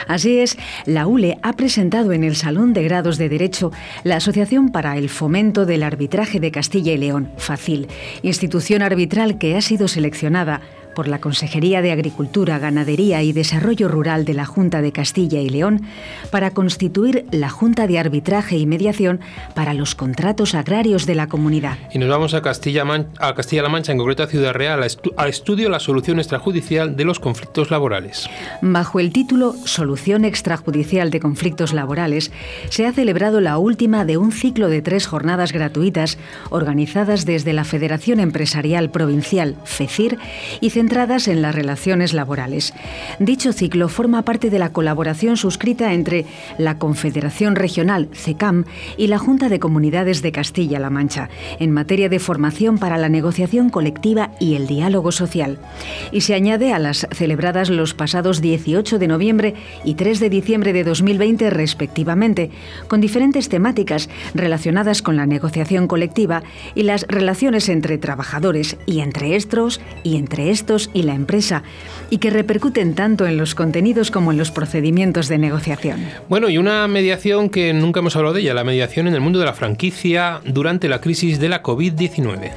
Así es, la ULE ha presentado en el Salón de Grados de Derecho la Asociación para el Fomento del Arbitraje de Castilla y León, FACIL, institución arbitral que ha sido seleccionada por la Consejería de Agricultura, Ganadería y Desarrollo Rural de la Junta de Castilla y León para constituir la Junta de Arbitraje y Mediación para los contratos agrarios de la comunidad. Y nos vamos a Castilla-La a Castilla Mancha, en concreto a Ciudad Real, a, estu a estudio la solución extrajudicial de los conflictos laborales. Bajo el título Solución extrajudicial de conflictos laborales, se ha celebrado la última de un ciclo de tres jornadas gratuitas organizadas desde la Federación Empresarial Provincial, FECIR, y centradas en las relaciones laborales. Dicho ciclo forma parte de la colaboración suscrita entre la Confederación Regional, CECAM, y la Junta de Comunidades de Castilla-La Mancha, en materia de formación para la negociación colectiva y el diálogo social. Y se añade a las celebradas los pasados 18 de noviembre y 3 de diciembre de 2020 respectivamente, con diferentes temáticas relacionadas con la negociación colectiva y las relaciones entre trabajadores y entre estos y entre estos y la empresa, y que repercuten tanto en los contenidos como en los procedimientos de negociación. Bueno, y una mediación que nunca hemos hablado de ella, la mediación en el mundo de la franquicia durante la crisis de la COVID-19.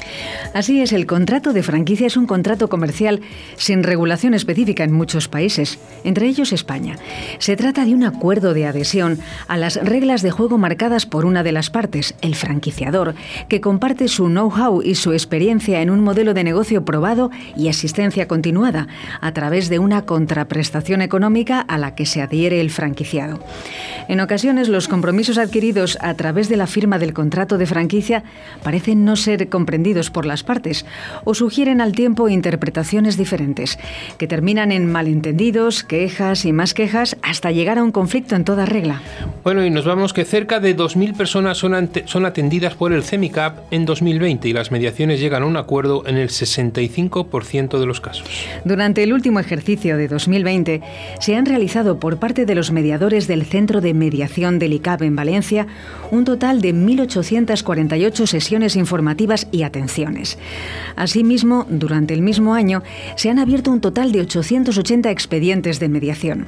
Así es, el contrato de franquicia es un contrato comercial sin regulación específica en muchos países, entre ellos España. Se trata de un acuerdo de adhesión a las reglas de juego marcadas por una de las partes, el franquiciador, que comparte su know-how y su experiencia en un modelo de negocio probado y asistencia continuada, a través de una contraprestación económica a la que se adhiere el franquiciado. En ocasiones, los compromisos adquiridos a través de la firma del contrato de franquicia parecen no ser comprendidos por las partes o sugieren al tiempo interpretaciones diferentes, que terminan en malentendidos, quejas y más quejas hasta llegar a un conflicto en toda regla. Bueno, y nos vamos que cerca de 2.000 personas son, ante- son atendidas por el CEMICAP en 2020 y las mediaciones llegan a un acuerdo en el 65% de los casos. Durante el último ejercicio de 2020, se han realizado por parte de los mediadores del Centro de Mediación del ICAP en Valencia un total de 1.848 sesiones informativas y atenciones. Asimismo, durante el mismo año, se han abierto un total de 880 expedientes de mediación.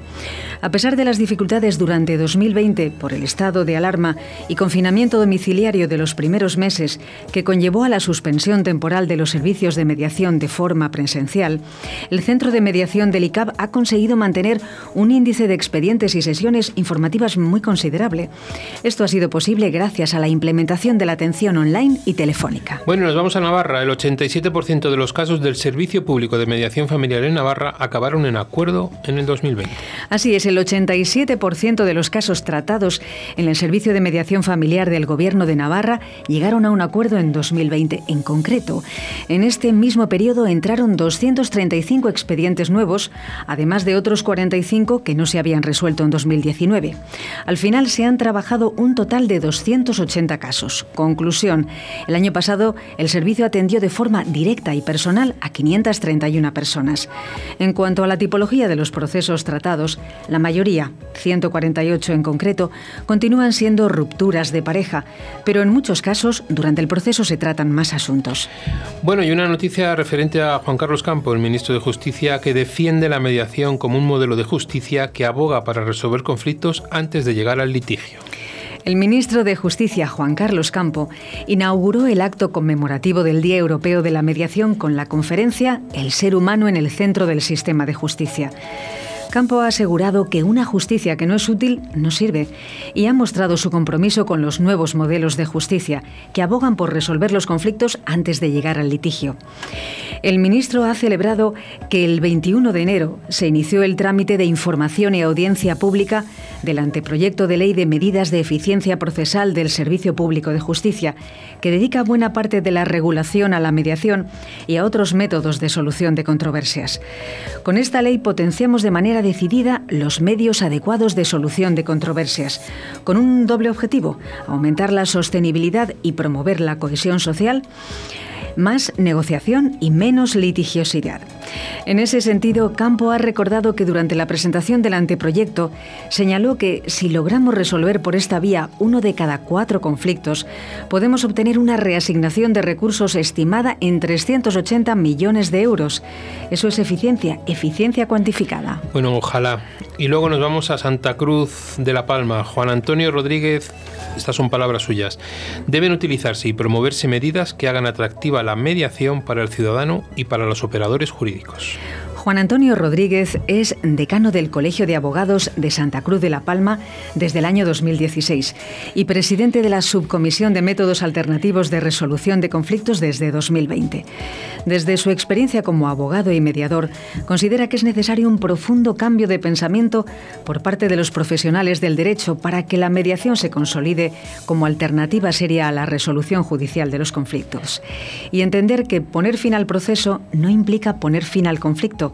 A pesar de las dificultades durante 2020 por el estado de alarma y confinamiento domiciliario de los primeros meses que conllevó a la suspensión temporal de los servicios de mediación de forma presencial, el Centro de Mediación del ICAP ha conseguido mantener un índice de expedientes y sesiones informativas muy considerable. Esto ha sido posible gracias a la implementación de la atención online y telefónica. Bueno, nos vamos a Navarra. El 87% de los casos del Servicio Público de Mediación Familiar en Navarra acabaron en acuerdo en el 2020. Así es, el 87% de los casos tratados en el Servicio de Mediación Familiar del Gobierno de Navarra llegaron a un acuerdo en 2020. En concreto, en este mismo periodo entraron 335 expedientes nuevos, además de otros 45 que no se habían resuelto en 2019. Al final se han trabajado un total de 280 casos. Conclusión, el año pasado el servicio atendió de forma directa y personal a 531 personas. En cuanto a la tipología de los procesos tratados, la mayoría, 148 en concreto, continúan siendo rupturas de pareja, pero en muchos casos durante el proceso se tratan más asuntos. Bueno, y una noticia referente a Juan Carlos Campo, el ministro de Justicia, que defiende la mediación como un modelo de justicia que aboga para resolver conflictos antes de llegar al litigio. El ministro de Justicia, Juan Carlos Campo, inauguró el acto conmemorativo del Día Europeo de la Mediación con la conferencia El ser humano en el centro del sistema de justicia. Campo ha asegurado que una justicia que no es útil no sirve y ha mostrado su compromiso con los nuevos modelos de justicia que abogan por resolver los conflictos antes de llegar al litigio. El ministro ha celebrado que el 21 de enero se inició el trámite de información y audiencia pública del anteproyecto de ley de medidas de eficiencia procesal del Servicio Público de Justicia, que dedica buena parte de la regulación a la mediación y a otros métodos de solución de controversias. Con esta ley potenciamos de manera decidida los medios adecuados de solución de controversias, con un doble objetivo, aumentar la sostenibilidad y promover la cohesión social más negociación y menos litigiosidad. En ese sentido, Campo ha recordado que durante la presentación del anteproyecto señaló que si logramos resolver por esta vía uno de cada cuatro conflictos, podemos obtener una reasignación de recursos estimada en 380 millones de euros. Eso es eficiencia, eficiencia cuantificada. Bueno, ojalá. Y luego nos vamos a Santa Cruz de la Palma. Juan Antonio Rodríguez, estas son palabras suyas. Deben utilizarse y promoverse medidas que hagan atractiva la mediación para el ciudadano y para los operadores jurídicos. 可是。Juan Antonio Rodríguez es decano del Colegio de Abogados de Santa Cruz de la Palma desde el año 2016 y presidente de la Subcomisión de Métodos Alternativos de Resolución de Conflictos desde 2020. Desde su experiencia como abogado y mediador, considera que es necesario un profundo cambio de pensamiento por parte de los profesionales del derecho para que la mediación se consolide como alternativa seria a la resolución judicial de los conflictos. Y entender que poner fin al proceso no implica poner fin al conflicto,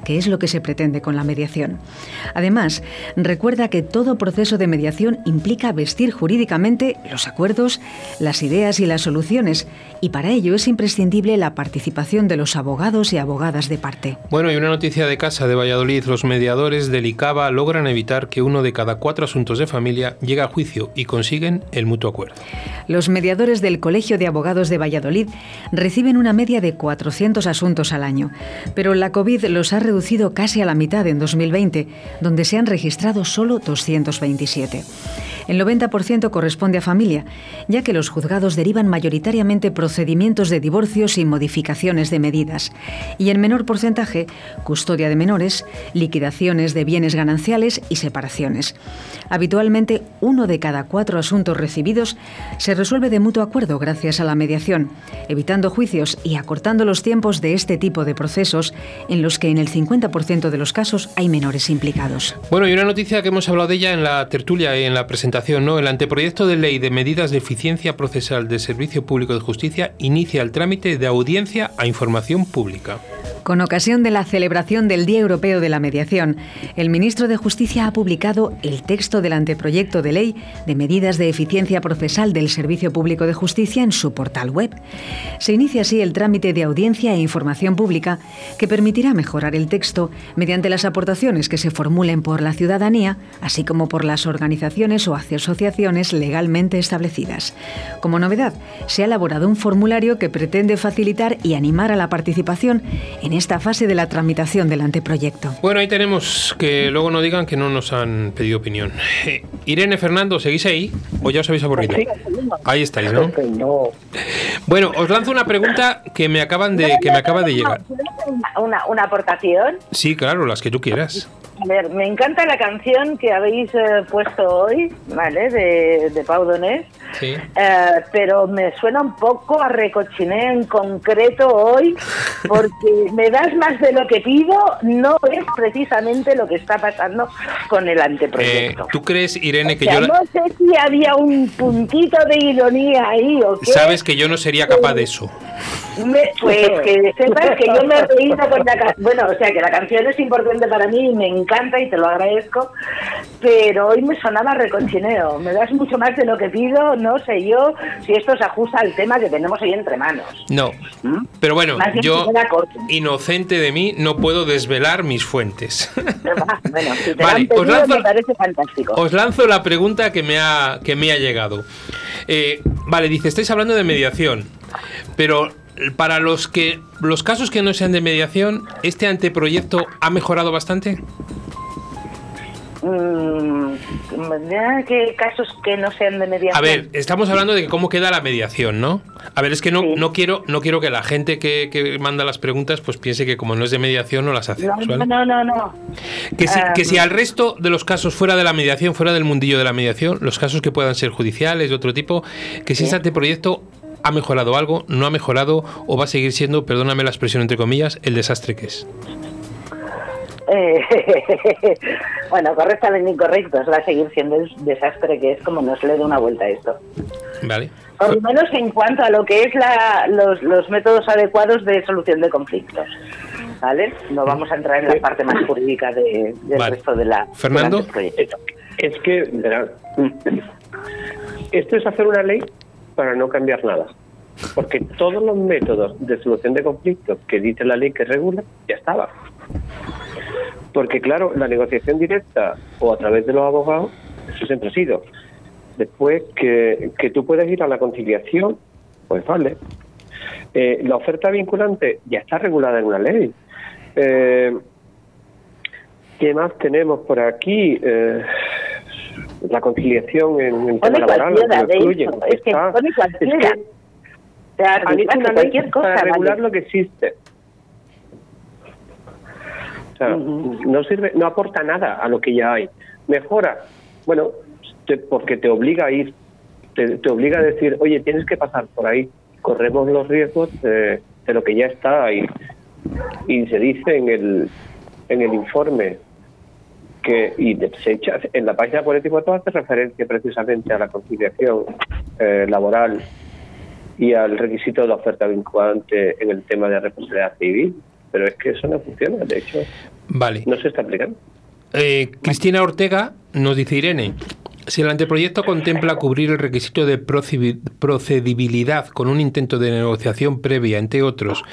que es lo que se pretende con la mediación. Además, recuerda que todo proceso de mediación implica vestir jurídicamente los acuerdos, las ideas y las soluciones, y para ello es imprescindible la participación de los abogados y abogadas de parte. Bueno, y una noticia de casa de Valladolid. Los mediadores del ICABA logran evitar que uno de cada cuatro asuntos de familia llegue a juicio y consiguen el mutuo acuerdo. Los mediadores del Colegio de Abogados de Valladolid reciben una media de 400 asuntos al año, pero la COVID los ha reducido casi a la mitad en 2020, donde se han registrado solo 227. El 90% corresponde a familia, ya que los juzgados derivan mayoritariamente procedimientos de divorcios y modificaciones de medidas, y en menor porcentaje, custodia de menores, liquidaciones de bienes gananciales y separaciones. Habitualmente, uno de cada cuatro asuntos recibidos se resuelve de mutuo acuerdo gracias a la mediación, evitando juicios y acortando los tiempos de este tipo de procesos en los que en el 50% de los casos hay menores implicados. Bueno, y una noticia que hemos hablado de ella en la tertulia y en la presentación, ¿no? El anteproyecto de ley de medidas de eficiencia procesal del Servicio Público de Justicia inicia el trámite de audiencia a información pública. Con ocasión de la celebración del Día Europeo de la Mediación, el ministro de Justicia ha publicado el texto del anteproyecto de ley de medidas de eficiencia procesal del Servicio Público de Justicia en su portal web. Se inicia así el trámite de audiencia e información pública que permitirá mejorar el texto mediante las aportaciones que se formulen por la ciudadanía, así como por las organizaciones o asociaciones legalmente establecidas. Como novedad, se ha elaborado un formulario que pretende facilitar y animar a la participación en esta fase de la tramitación del anteproyecto. Bueno, ahí tenemos que luego no digan que no nos han pedido opinión. Eh, Irene, Fernando, ¿seguís ahí o ya os habéis aburrido? Ahí estáis, ¿no? Bueno, os lanzo una pregunta que me acaban de que me acaba de llegar. Una, una aportación. Sí, claro, las que tú quieras. A ver, me encanta la canción que habéis eh, puesto hoy, ¿vale? De, de Pau Donés. Sí. Eh, pero me suena un poco a recochiné en concreto hoy, porque me das más de lo que pido, no es precisamente lo que está pasando con el Eh, anteproyecto. ¿Tú crees, Irene, que O sea, yo... la- no sé si había un puntito de ironía ahí o qué. Sabes que yo no sería capaz de eso. Me- pues que sepas que yo me he reído con la canción. Bueno, o sea que la canción es importante para mí y me encanta y te lo agradezco. Pero hoy me sonaba reconchineo. Me das mucho más de lo que pido. No sé yo si esto se ajusta al tema que tenemos hoy entre manos. No. Pero bueno, yo, inocente de mí, no puedo desvelar mis fuentes. Bueno, si te Vale, os lanzo- me parece fantástico. Os lanzo la pregunta que me ha, que me ha llegado. Eh, vale, dice, estáis hablando de mediación, pero para los que los casos que no sean de mediación, ¿este anteproyecto ha mejorado bastante? Mm, ya que casos que no sean de mediación. A ver, estamos hablando de cómo queda la mediación, ¿no? A ver, es que no, no quiero no quiero que la gente que, que manda las preguntas pues piense que como no es de mediación no las hacemos, no, ¿vale? no, no, no. Que si, Ah, que si al resto de los casos fuera de la mediación, fuera del mundillo de la mediación, los casos que puedan ser judiciales de otro tipo, que si este anteproyecto ha mejorado algo, no ha mejorado o va a seguir siendo, perdóname la expresión entre comillas, el desastre que es. Eh, bueno, correctamente incorrectos. Va a seguir siendo el desastre que es como nos le da una vuelta a esto. ¿Vale? Por lo menos en cuanto a lo que es la, los, los métodos adecuados de solución de conflictos. ¿Vale? No vamos a entrar en la parte más jurídica de- del Vale. resto de la. Fernando. Es que, esto es hacer una ley para no cambiar nada. Porque todos los métodos de solución de conflictos que dice la ley que regula, ya estaba. Porque, claro, la negociación directa o a través de los abogados, eso siempre ha sido. Después, que, que tú puedes ir a la conciliación, pues vale. Eh, la oferta vinculante ya está regulada en una ley. Eh, ¿Qué más tenemos por aquí? Eh, la conciliación en el tema laboral. incluye, eso, es que está. pone cualquiera. Es que O sea, han hecho arbitraje, una ley cualquier cosa. para regular vale. lo que existe. O sea, no sirve, no aporta nada a lo que ya hay. Mejora, bueno, te- porque te obliga a ir, te, te obliga a decir, oye, tienes que pasar por ahí. Corremos los riesgos de, de lo que ya está ahí. Y se dice en el, en el informe que y de- se echa, en la página 44 hace referencia precisamente a la conciliación eh, laboral y al requisito de la oferta vinculante en el tema de responsabilidad civil, pero es que eso no funciona, de hecho, Vale. no se está aplicando. Eh, Cristina Ortega nos dice Irene. Si el anteproyecto contempla cubrir el requisito de procedi- procedibilidad con un intento de negociación previa, entre otros,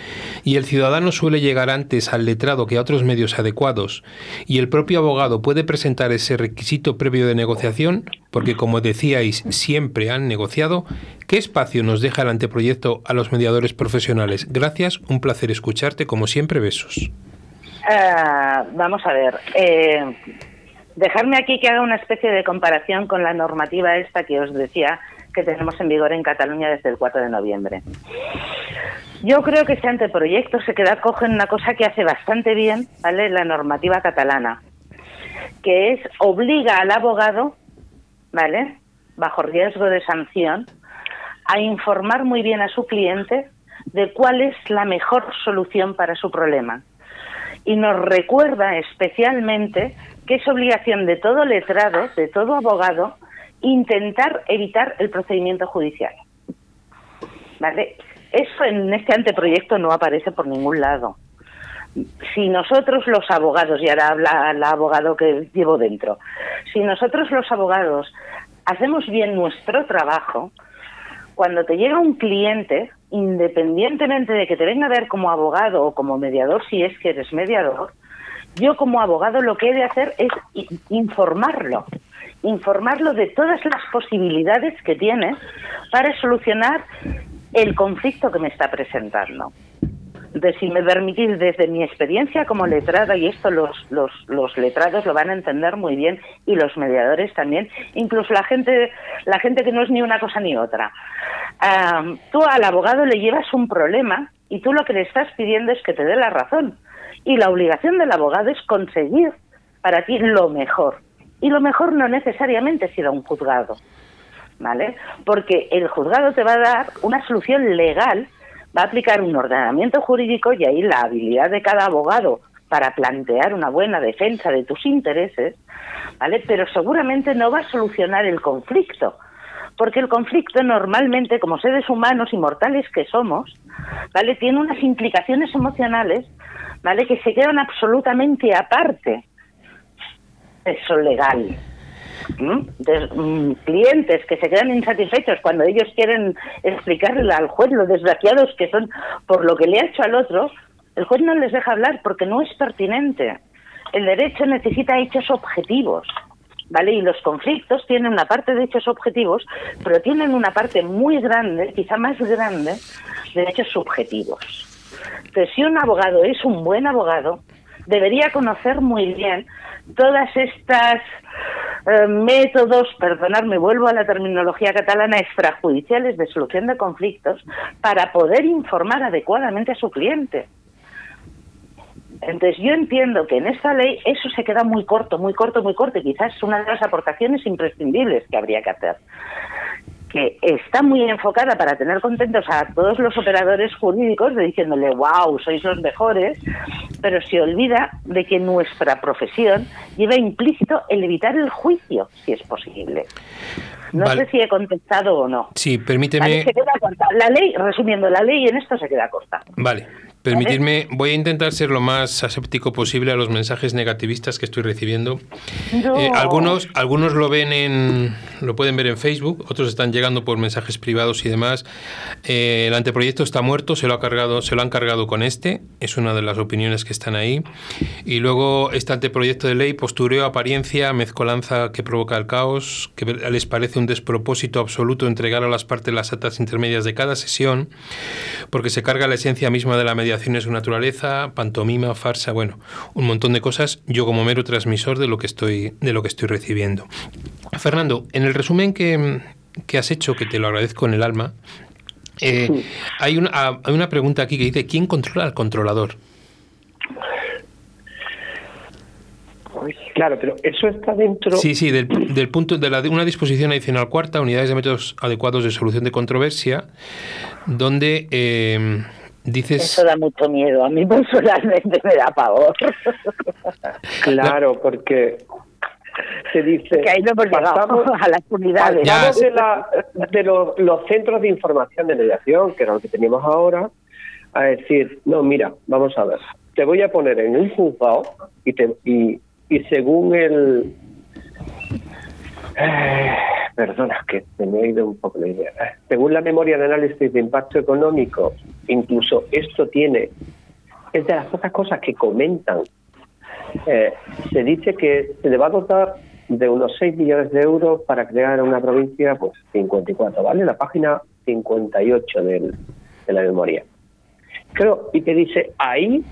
y el ciudadano suele llegar antes al letrado que a otros medios adecuados, y el propio abogado puede presentar ese requisito previo de negociación, porque como decíais, siempre han negociado, ¿qué espacio nos deja el anteproyecto a los mediadores profesionales? Gracias, un placer escucharte, como siempre, besos. Ah, vamos a ver. Eh, dejarme aquí que haga una especie de comparación con la normativa esta que os decía que tenemos en vigor en Cataluña desde el 4 de noviembre. Yo creo que este anteproyecto se queda cojo en una cosa que hace bastante bien, ¿vale? La normativa catalana, que es obliga al abogado, ¿vale? Bajo riesgo de sanción, a informar muy bien a su cliente de cuál es la mejor solución para su problema y nos recuerda especialmente que es obligación de todo letrado, de todo abogado, intentar evitar el procedimiento judicial. ¿Vale? Eso en este anteproyecto no aparece por ningún lado. Si nosotros los abogados, y ahora habla el abogado que llevo dentro, si nosotros los abogados hacemos bien nuestro trabajo, cuando te llega un cliente, independientemente de que te venga a ver como abogado o como mediador, si es que eres mediador, yo como abogado lo que he de hacer es informarlo, informarlo de todas las posibilidades que tiene para solucionar el conflicto que me está presentando. De si me permitís, desde mi experiencia como letrada, y esto los, los, los letrados lo van a entender muy bien, y los mediadores también, incluso la gente, la gente que no es ni una cosa ni otra. Ah, tú al abogado le llevas un problema y tú lo que le estás pidiendo es que te dé la razón. Y la obligación del abogado es conseguir para ti lo mejor. Y lo mejor no necesariamente es ir a un juzgado. ¿vale? Porque el juzgado te va a dar una solución legal, va a aplicar un ordenamiento jurídico y ahí la habilidad de cada abogado para plantear una buena defensa de tus intereses, ¿vale? Pero seguramente no va a solucionar el conflicto, porque el conflicto normalmente, como seres humanos y mortales que somos, ¿vale? Tiene unas implicaciones emocionales, ¿vale? Que se quedan absolutamente aparte eso legal. Mm, clientes que se quedan insatisfechos cuando ellos quieren explicarle al juez lo desgraciados que son por lo que le ha hecho al otro, el juez no les deja hablar porque no es pertinente. El derecho necesita hechos objetivos. ¿Vale? Y los conflictos tienen una parte de hechos objetivos, pero tienen una parte muy grande, quizá más grande, de hechos subjetivos. Entonces, si un abogado es un buen abogado, debería conocer muy bien todas estas eh, métodos, perdonadme, vuelvo a la terminología catalana, extrajudiciales de solución de conflictos, para poder informar adecuadamente a su cliente. Entonces yo entiendo que en esta ley eso se queda muy corto, muy corto, muy corto, y quizás es una de las aportaciones imprescindibles que habría que hacer que está muy enfocada para tener contentos a todos los operadores jurídicos, de diciéndole, wow, sois los mejores, pero se olvida de que nuestra profesión lleva implícito el evitar el juicio, si es posible. No Vale. sé si he contestado o no. Sí, Vale, permíteme. se queda corta. La ley, resumiendo, la ley en esto se queda corta. Vale, permitirme, voy a intentar ser lo más aséptico posible a los mensajes negativistas que estoy recibiendo. No. Eh, algunos, algunos lo ven en, lo pueden ver en Facebook, otros están llegando por mensajes privados y demás. Eh, el anteproyecto está muerto, se lo ha cargado, se lo han cargado con este, es una de las opiniones que están ahí. Y luego este anteproyecto de ley, postureo, apariencia, mezcolanza que provoca el caos, que les parece un despropósito absoluto entregar a las partes las actas intermedias de cada sesión, porque se carga la esencia misma de la mediación en su naturaleza, pantomima, farsa, bueno, un montón de cosas, yo como mero transmisor de lo que estoy, de lo que estoy recibiendo. Fernando, en el resumen que, que has hecho, que te lo agradezco en el alma, eh, hay, una, ah, hay una pregunta aquí que dice, ¿quién controla al controlador? Claro, pero eso está dentro. Sí, sí, del, del punto de, la, de una disposición adicional cuarta, unidades de métodos adecuados de solución de controversia, donde eh, dices... Eso da mucho miedo. A mí personalmente me da pavor. Claro, porque se dice. Que ahí no hemos pasamos- a las unidades. Ya, Pasamos de, la- de los, los centros de información de mediación, que era lo que teníamos ahora, a decir, no, mira, vamos a ver, te voy a poner en un juzgado y, te, y, y según el... Eh, perdona, que se me ha ido un poco la idea. Eh, Según la memoria de análisis de impacto económico, incluso esto tiene, es de las pocas cosas que comentan eh, se dice que se le va a dotar de unos 6 millones de euros para crear una provincia, pues 54, ¿vale? La página 58 del, de la memoria. Creo, y te dice, ahí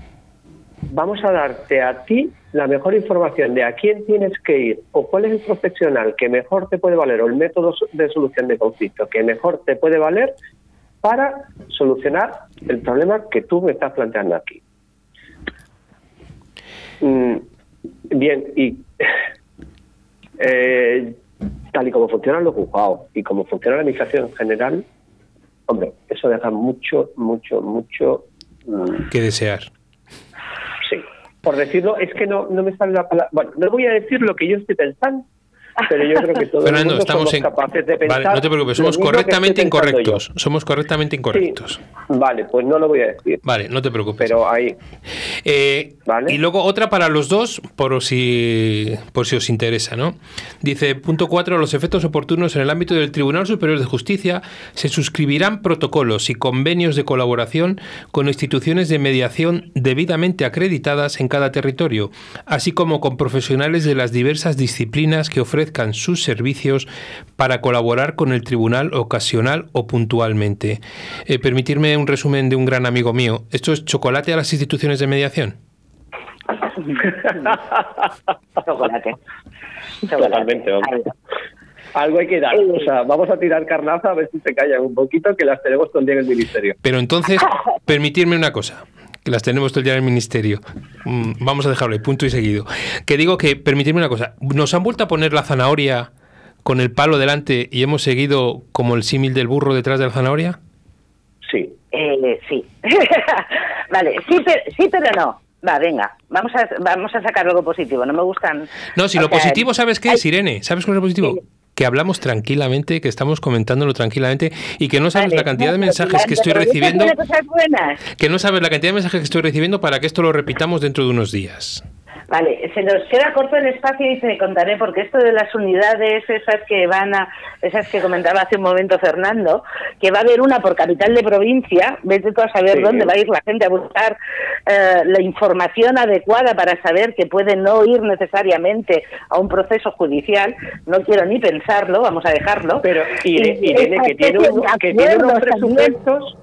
vamos a darte a ti la mejor información de a quién tienes que ir o cuál es el profesional que mejor te puede valer o el método de solución de conflicto que mejor te puede valer para solucionar el problema que tú me estás planteando aquí. Mm, bien, y eh, tal y como funcionan los juzgados y como funciona la administración en general, hombre, eso deja mucho, mucho, mucho. mm, que desear. Por decirlo, es que no, no me sale la palabra. Bueno, no voy a decir lo que yo estoy pensando, pero yo creo que todo el Fernando, estamos en... capaces de pensar. Vale, no te preocupes, somos correctamente incorrectos. Somos correctamente incorrectos. Vale, pues no lo voy a decir. Vale, no te preocupes. Pero ahí. Eh, Vale. Y luego otra para los dos, por si, por si os interesa, ¿no? Dice, punto 4, los efectos oportunos en el ámbito del Tribunal Superior de Justicia se suscribirán protocolos y convenios de colaboración con instituciones de mediación debidamente acreditadas en cada territorio, así como con profesionales de las diversas disciplinas que ofrezcan sus servicios para colaborar con el tribunal ocasional o puntualmente. Eh, permitirme un resumen de un gran amigo mío. ¿Esto es chocolate a las instituciones de mediación? Chocolate. Totalmente, hombre. Algo. Algo hay que dar. O sea, vamos a tirar carnaza a ver si se callan un poquito, que las tenemos todo el día en el ministerio. Pero entonces, permitirme una cosa, que las tenemos todo el día en el ministerio. Mm, Vamos a dejarlo ahí, punto y seguido. Que digo que, permitirme una cosa, nos han vuelto a poner la zanahoria con el palo delante y hemos seguido como el símil del burro detrás de la zanahoria? Sí. Eh, sí. vale, sí pero, sí, pero no. Va, venga, vamos a, vamos a sacar algo positivo. No me gustan. No, si o lo sea, positivo, ¿sabes qué es, Irene? ¿Sabes cuál es lo positivo? Sí. Que hablamos tranquilamente, que estamos comentándolo tranquilamente y que no sabes Vale, la cantidad de mensajes que estoy recibiendo, que no sabes la cantidad de mensajes que estoy recibiendo para que esto lo repitamos dentro de unos días. Vale, se nos queda corto el espacio y te contaré porque esto de las unidades, esas que van a, esas que comentaba hace un momento Fernando, que va a haber una por capital de provincia, vete tú a saber Sí. dónde va a ir la gente a buscar eh, la información adecuada para saber que puede no ir necesariamente a un proceso judicial, no quiero ni pensarlo, vamos a dejarlo. Pero Irene, Y Irene, que tiene, un- que tiene unos presupuestos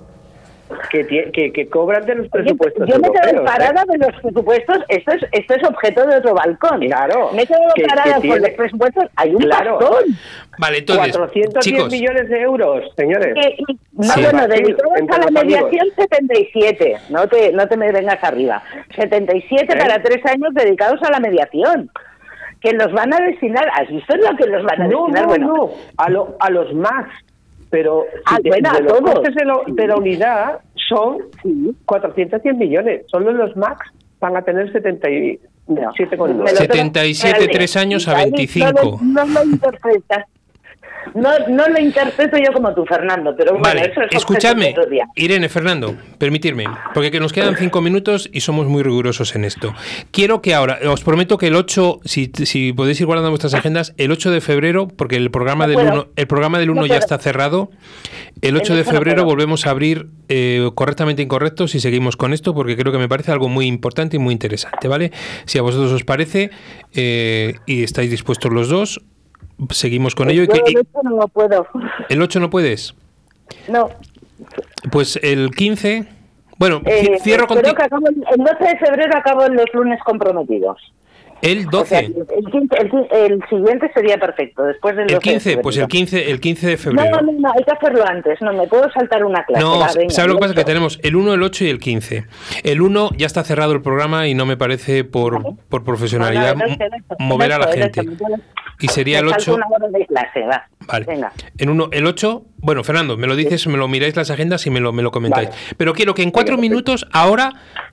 que, que, que cobran de los presupuestos yo me quedo ¿eh? parada de los presupuestos, esto es, esto es objeto de otro balcón. Claro, Me he quedado que- parada que con los presupuestos, hay un Claro. bastón. Vale, entonces, 410 chicos, millones de euros, señores. Y- no, Sí. bueno, dedicados a la mediación 77, no te, no te me vengas arriba. 77 ¿Eh? para tres años dedicados a la mediación. Que los van a destinar, ¿has visto lo que los van a No, destinar? no, bueno, no, a, lo- a los más. Pero Ah, de, bueno, de los costes de, lo- de la unidad son 410 millones. Solo los MAX van a tener 77 con Me lo tengo- 77, Vale. tres años a Vale, 25. No, lo- no lo interpretas. No, no lo interpreto yo como tú, Fernando, pero bueno, Vale, eso es día. Irene, Fernando, permitirme, porque que nos quedan cinco minutos y somos muy rigurosos en esto. Quiero que ahora, os prometo que el 8, si, si podéis ir guardando vuestras agendas, el 8 de febrero, porque el programa No del puedo. 1, el programa del No 1 ya está cerrado, el 8 El de no febrero volvemos a abrir eh, correctamente incorrectos y seguimos con esto, porque creo que me parece algo muy importante y muy interesante, ¿vale? Si a vosotros os parece eh, y estáis dispuestos los dos, seguimos con ello. Y Yo que- y- de hecho no puedo. ¿El 8 no puedes? No. Pues el 15. Bueno, Eh, ci- cierro contigo. que el el 12 de febrero acabo los lunes comprometidos. El O sea, 12. el, 15 el el siguiente sería perfecto, después del 12 El de 15, pues el febrero. 15, el 15 de No, febrero. no, no, hay que hacerlo antes. No, me puedo saltar una clase. No, ¿sabes lo que pasa? Que tenemos el 1, el 8 y el 15. El 1 ya está cerrado el programa y no me parece por, por profesionalidad No, no, no, no, no, mover a la no, no, gente. Y sería el Me salto 8. una hora de clase, va. Vale. Venga. En uno, el 8, bueno, Fernando, me lo dices, me lo miráis las agendas y me lo, me lo comentáis. Vale. Pero quiero que en cuatro minutos, ahora,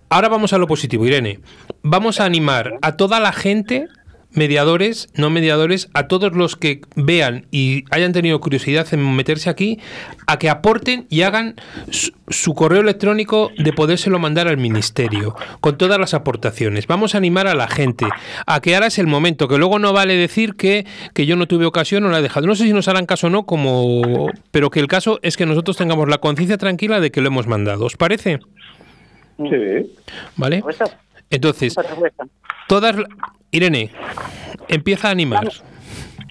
ahora vamos a lo positivo, Irene. Vamos a animar a toda la gente, mediadores, no mediadores, a todos los que vean y hayan tenido curiosidad en meterse aquí, a que aporten y hagan su, su correo electrónico de podérselo mandar al ministerio, con todas las aportaciones. Vamos a animar a la gente, a que ahora es el momento, que luego no vale decir que, que yo no tuve ocasión o la he dejado. No sé si nos harán caso o no, como, pero que el caso es que nosotros tengamos la conciencia tranquila de que lo hemos mandado. ¿Os parece? Sí. ¿Vale? Entonces, todas... Irene, empieza a animar.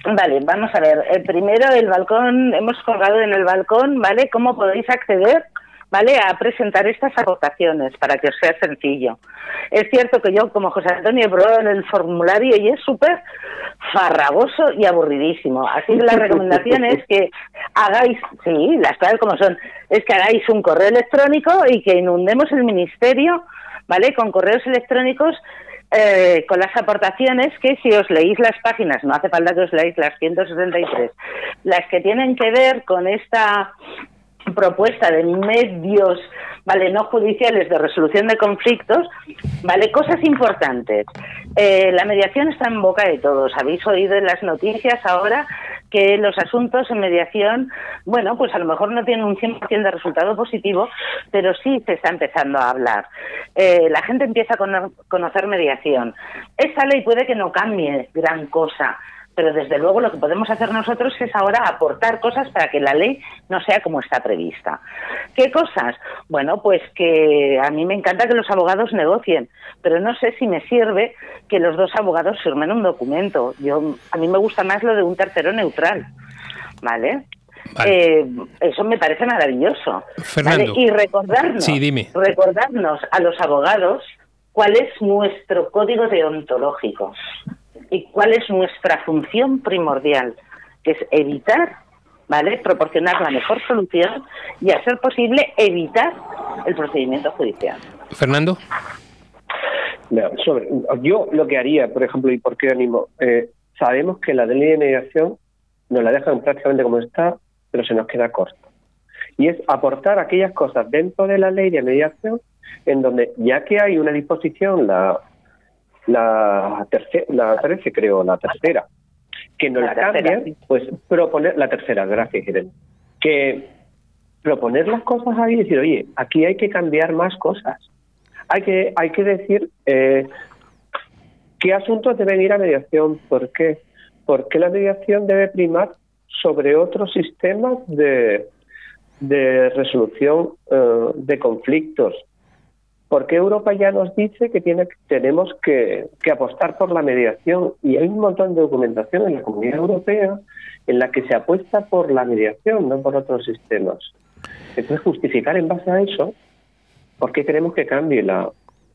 Vale, vamos a ver. Eh, primero, el balcón, hemos colgado en el balcón, ¿vale? ¿Cómo podéis acceder, ¿vale? A presentar estas aportaciones para que os sea sencillo. Es cierto que yo, como José Antonio, he probado en el formulario y es súper farragoso y aburridísimo. Así que la recomendación es que hagáis, sí, las cosas como son, es que hagáis un correo electrónico y que inundemos el ministerio, ¿vale? Con correos electrónicos eh, con las aportaciones que si os leéis las páginas, no hace falta que os leáis las 163, las que tienen que ver con esta propuesta de medios vale no judiciales de resolución de conflictos vale cosas importantes. Eh, la mediación está en boca de todos. Habéis oído en las noticias ahora que los asuntos en mediación bueno pues a lo mejor no tienen un 100% de resultado positivo pero sí se está empezando a hablar. Eh, la gente empieza a cono- conocer mediación. Esta ley puede que no cambie gran cosa pero desde luego lo que podemos hacer nosotros es ahora aportar cosas para que la ley no sea como está prevista. ¿Qué cosas? Bueno, pues que a mí me encanta que los abogados negocien, pero no sé si me sirve que los dos abogados firmen un documento. Yo a mí me gusta más lo de un tercero neutral, ¿vale? Vale. Eh, eso me parece maravilloso. Fernando. ¿vale? Y recordarnos, Sí, dime. recordarnos a los abogados cuál es nuestro código deontológico y cuál es nuestra función primordial, que es evitar, ¿vale? Proporcionar la mejor solución y, a ser posible, evitar el procedimiento judicial. Fernando. No, sobre, yo lo que haría, por ejemplo, y por qué animo, eh, sabemos que la ley de mediación nos la dejan prácticamente como está, pero se nos queda corto. Y es aportar aquellas cosas dentro de la ley de mediación en donde, ya que hay una disposición, la, la, tercera, la 13 creo, la tercera, que nos La la pues proponer, la tercera, gracias, Irene, que proponer las cosas ahí y decir, oye, aquí hay que cambiar más cosas. Hay que, hay que decir eh, qué asuntos deben ir a mediación, por qué, por qué la mediación debe primar sobre otros sistemas de, de resolución eh, de conflictos. Porque Europa ya nos dice que tiene, tenemos que, que apostar por la mediación y hay un montón de documentación en la Comunidad Europea en la que se apuesta por la mediación, no por otros sistemas. Entonces, justificar en base a eso por qué queremos que cambie la,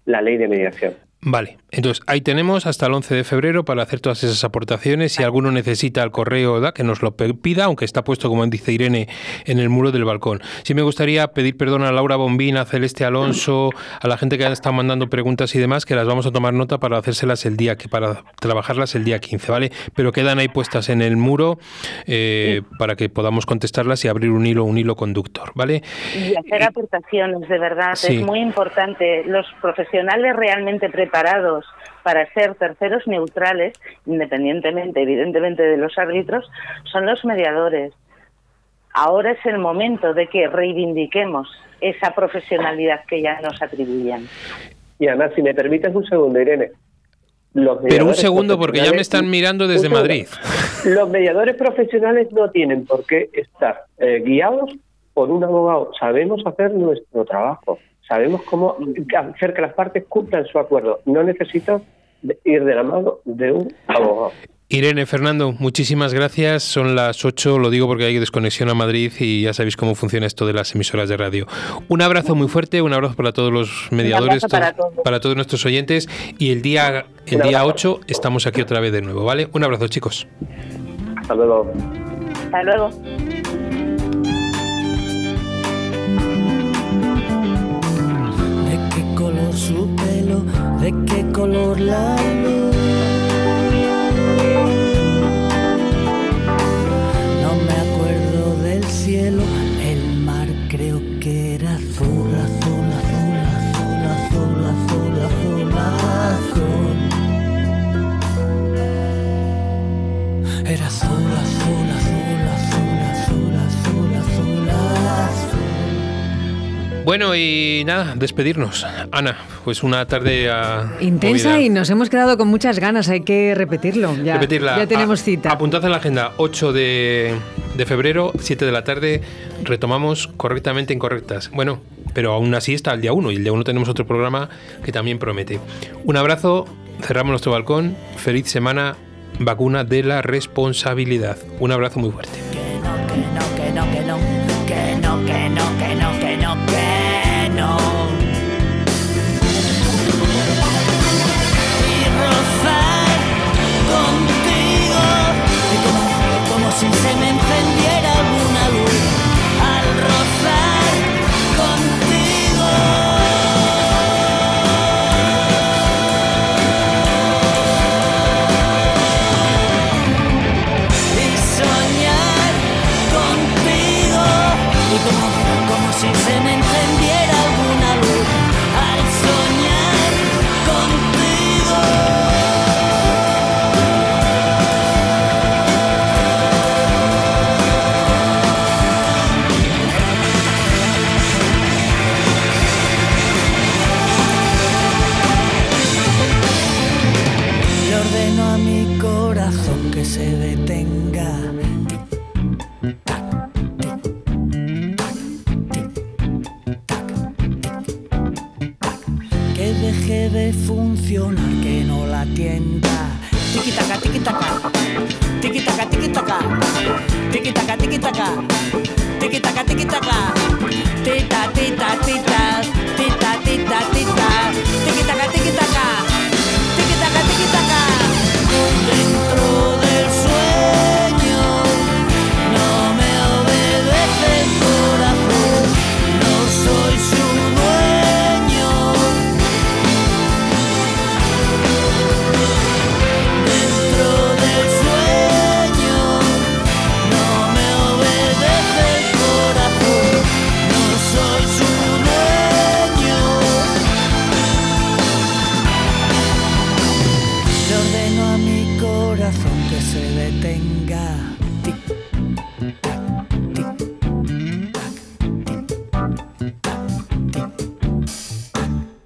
la ley de mediación. Vale, entonces ahí tenemos hasta el 11 de febrero para hacer todas esas aportaciones. Si alguno necesita el correo, da, que nos lo pida, aunque está puesto, como dice Irene, en el muro del balcón. Sí me gustaría pedir perdón a Laura Bombín, a Celeste Alonso, a la gente que está mandando preguntas y demás, que las vamos a tomar nota para hacérselas el día que para trabajarlas el día 15, ¿vale? Pero quedan ahí puestas en el muro eh, para que podamos contestarlas y abrir un hilo, un hilo conductor, ¿vale? Y hacer aportaciones, de verdad, Sí. es muy importante. Los profesionales realmente preparados para ser terceros neutrales, independientemente, evidentemente, de los árbitros, son los mediadores. Ahora es el momento de que reivindiquemos esa profesionalidad que ya nos atribuyen. Y además, si me permites un segundo, Irene. los Pero un segundo, porque ya me están mirando desde. Madrid. Los mediadores profesionales no tienen por qué estar eh, guiados por un abogado. Sabemos hacer nuestro trabajo. Sabemos cómo hacer que las partes cumplan su acuerdo. No necesito ir de la mano de un abogado. Irene, Fernando, muchísimas gracias. Son las 8, lo digo porque hay desconexión a Madrid y ya sabéis cómo funciona esto de las emisoras de radio. Un abrazo muy fuerte, un abrazo para todos los mediadores, para todos- todos. para todos nuestros oyentes y el día el día abrazo. 8 estamos aquí otra vez de nuevo, ¿vale? Un abrazo, chicos. Hasta luego. Hasta luego. Su pelo? ¿De qué color la luz? No me acuerdo del cielo, el mar creo que era azul, azul, azul, azul, azul, azul, azul, azul. Era azul, azul, Bueno, y nada, despedirnos. Ana, pues una tarde ah, Intensa movida. y nos hemos quedado con muchas ganas, hay que repetirlo. Ya, Repetirla. ya tenemos A- cita. Apuntad en la agenda 8 de, de febrero, 7 de la tarde. Retomamos correctamente incorrectas. Bueno, pero aún así está el día 1 y el día 1 tenemos otro programa que también promete. Un abrazo, cerramos nuestro balcón. Feliz semana, vacuna de la responsabilidad. Un abrazo muy fuerte. que no, que no, que no, que que no, que no, que no, que no,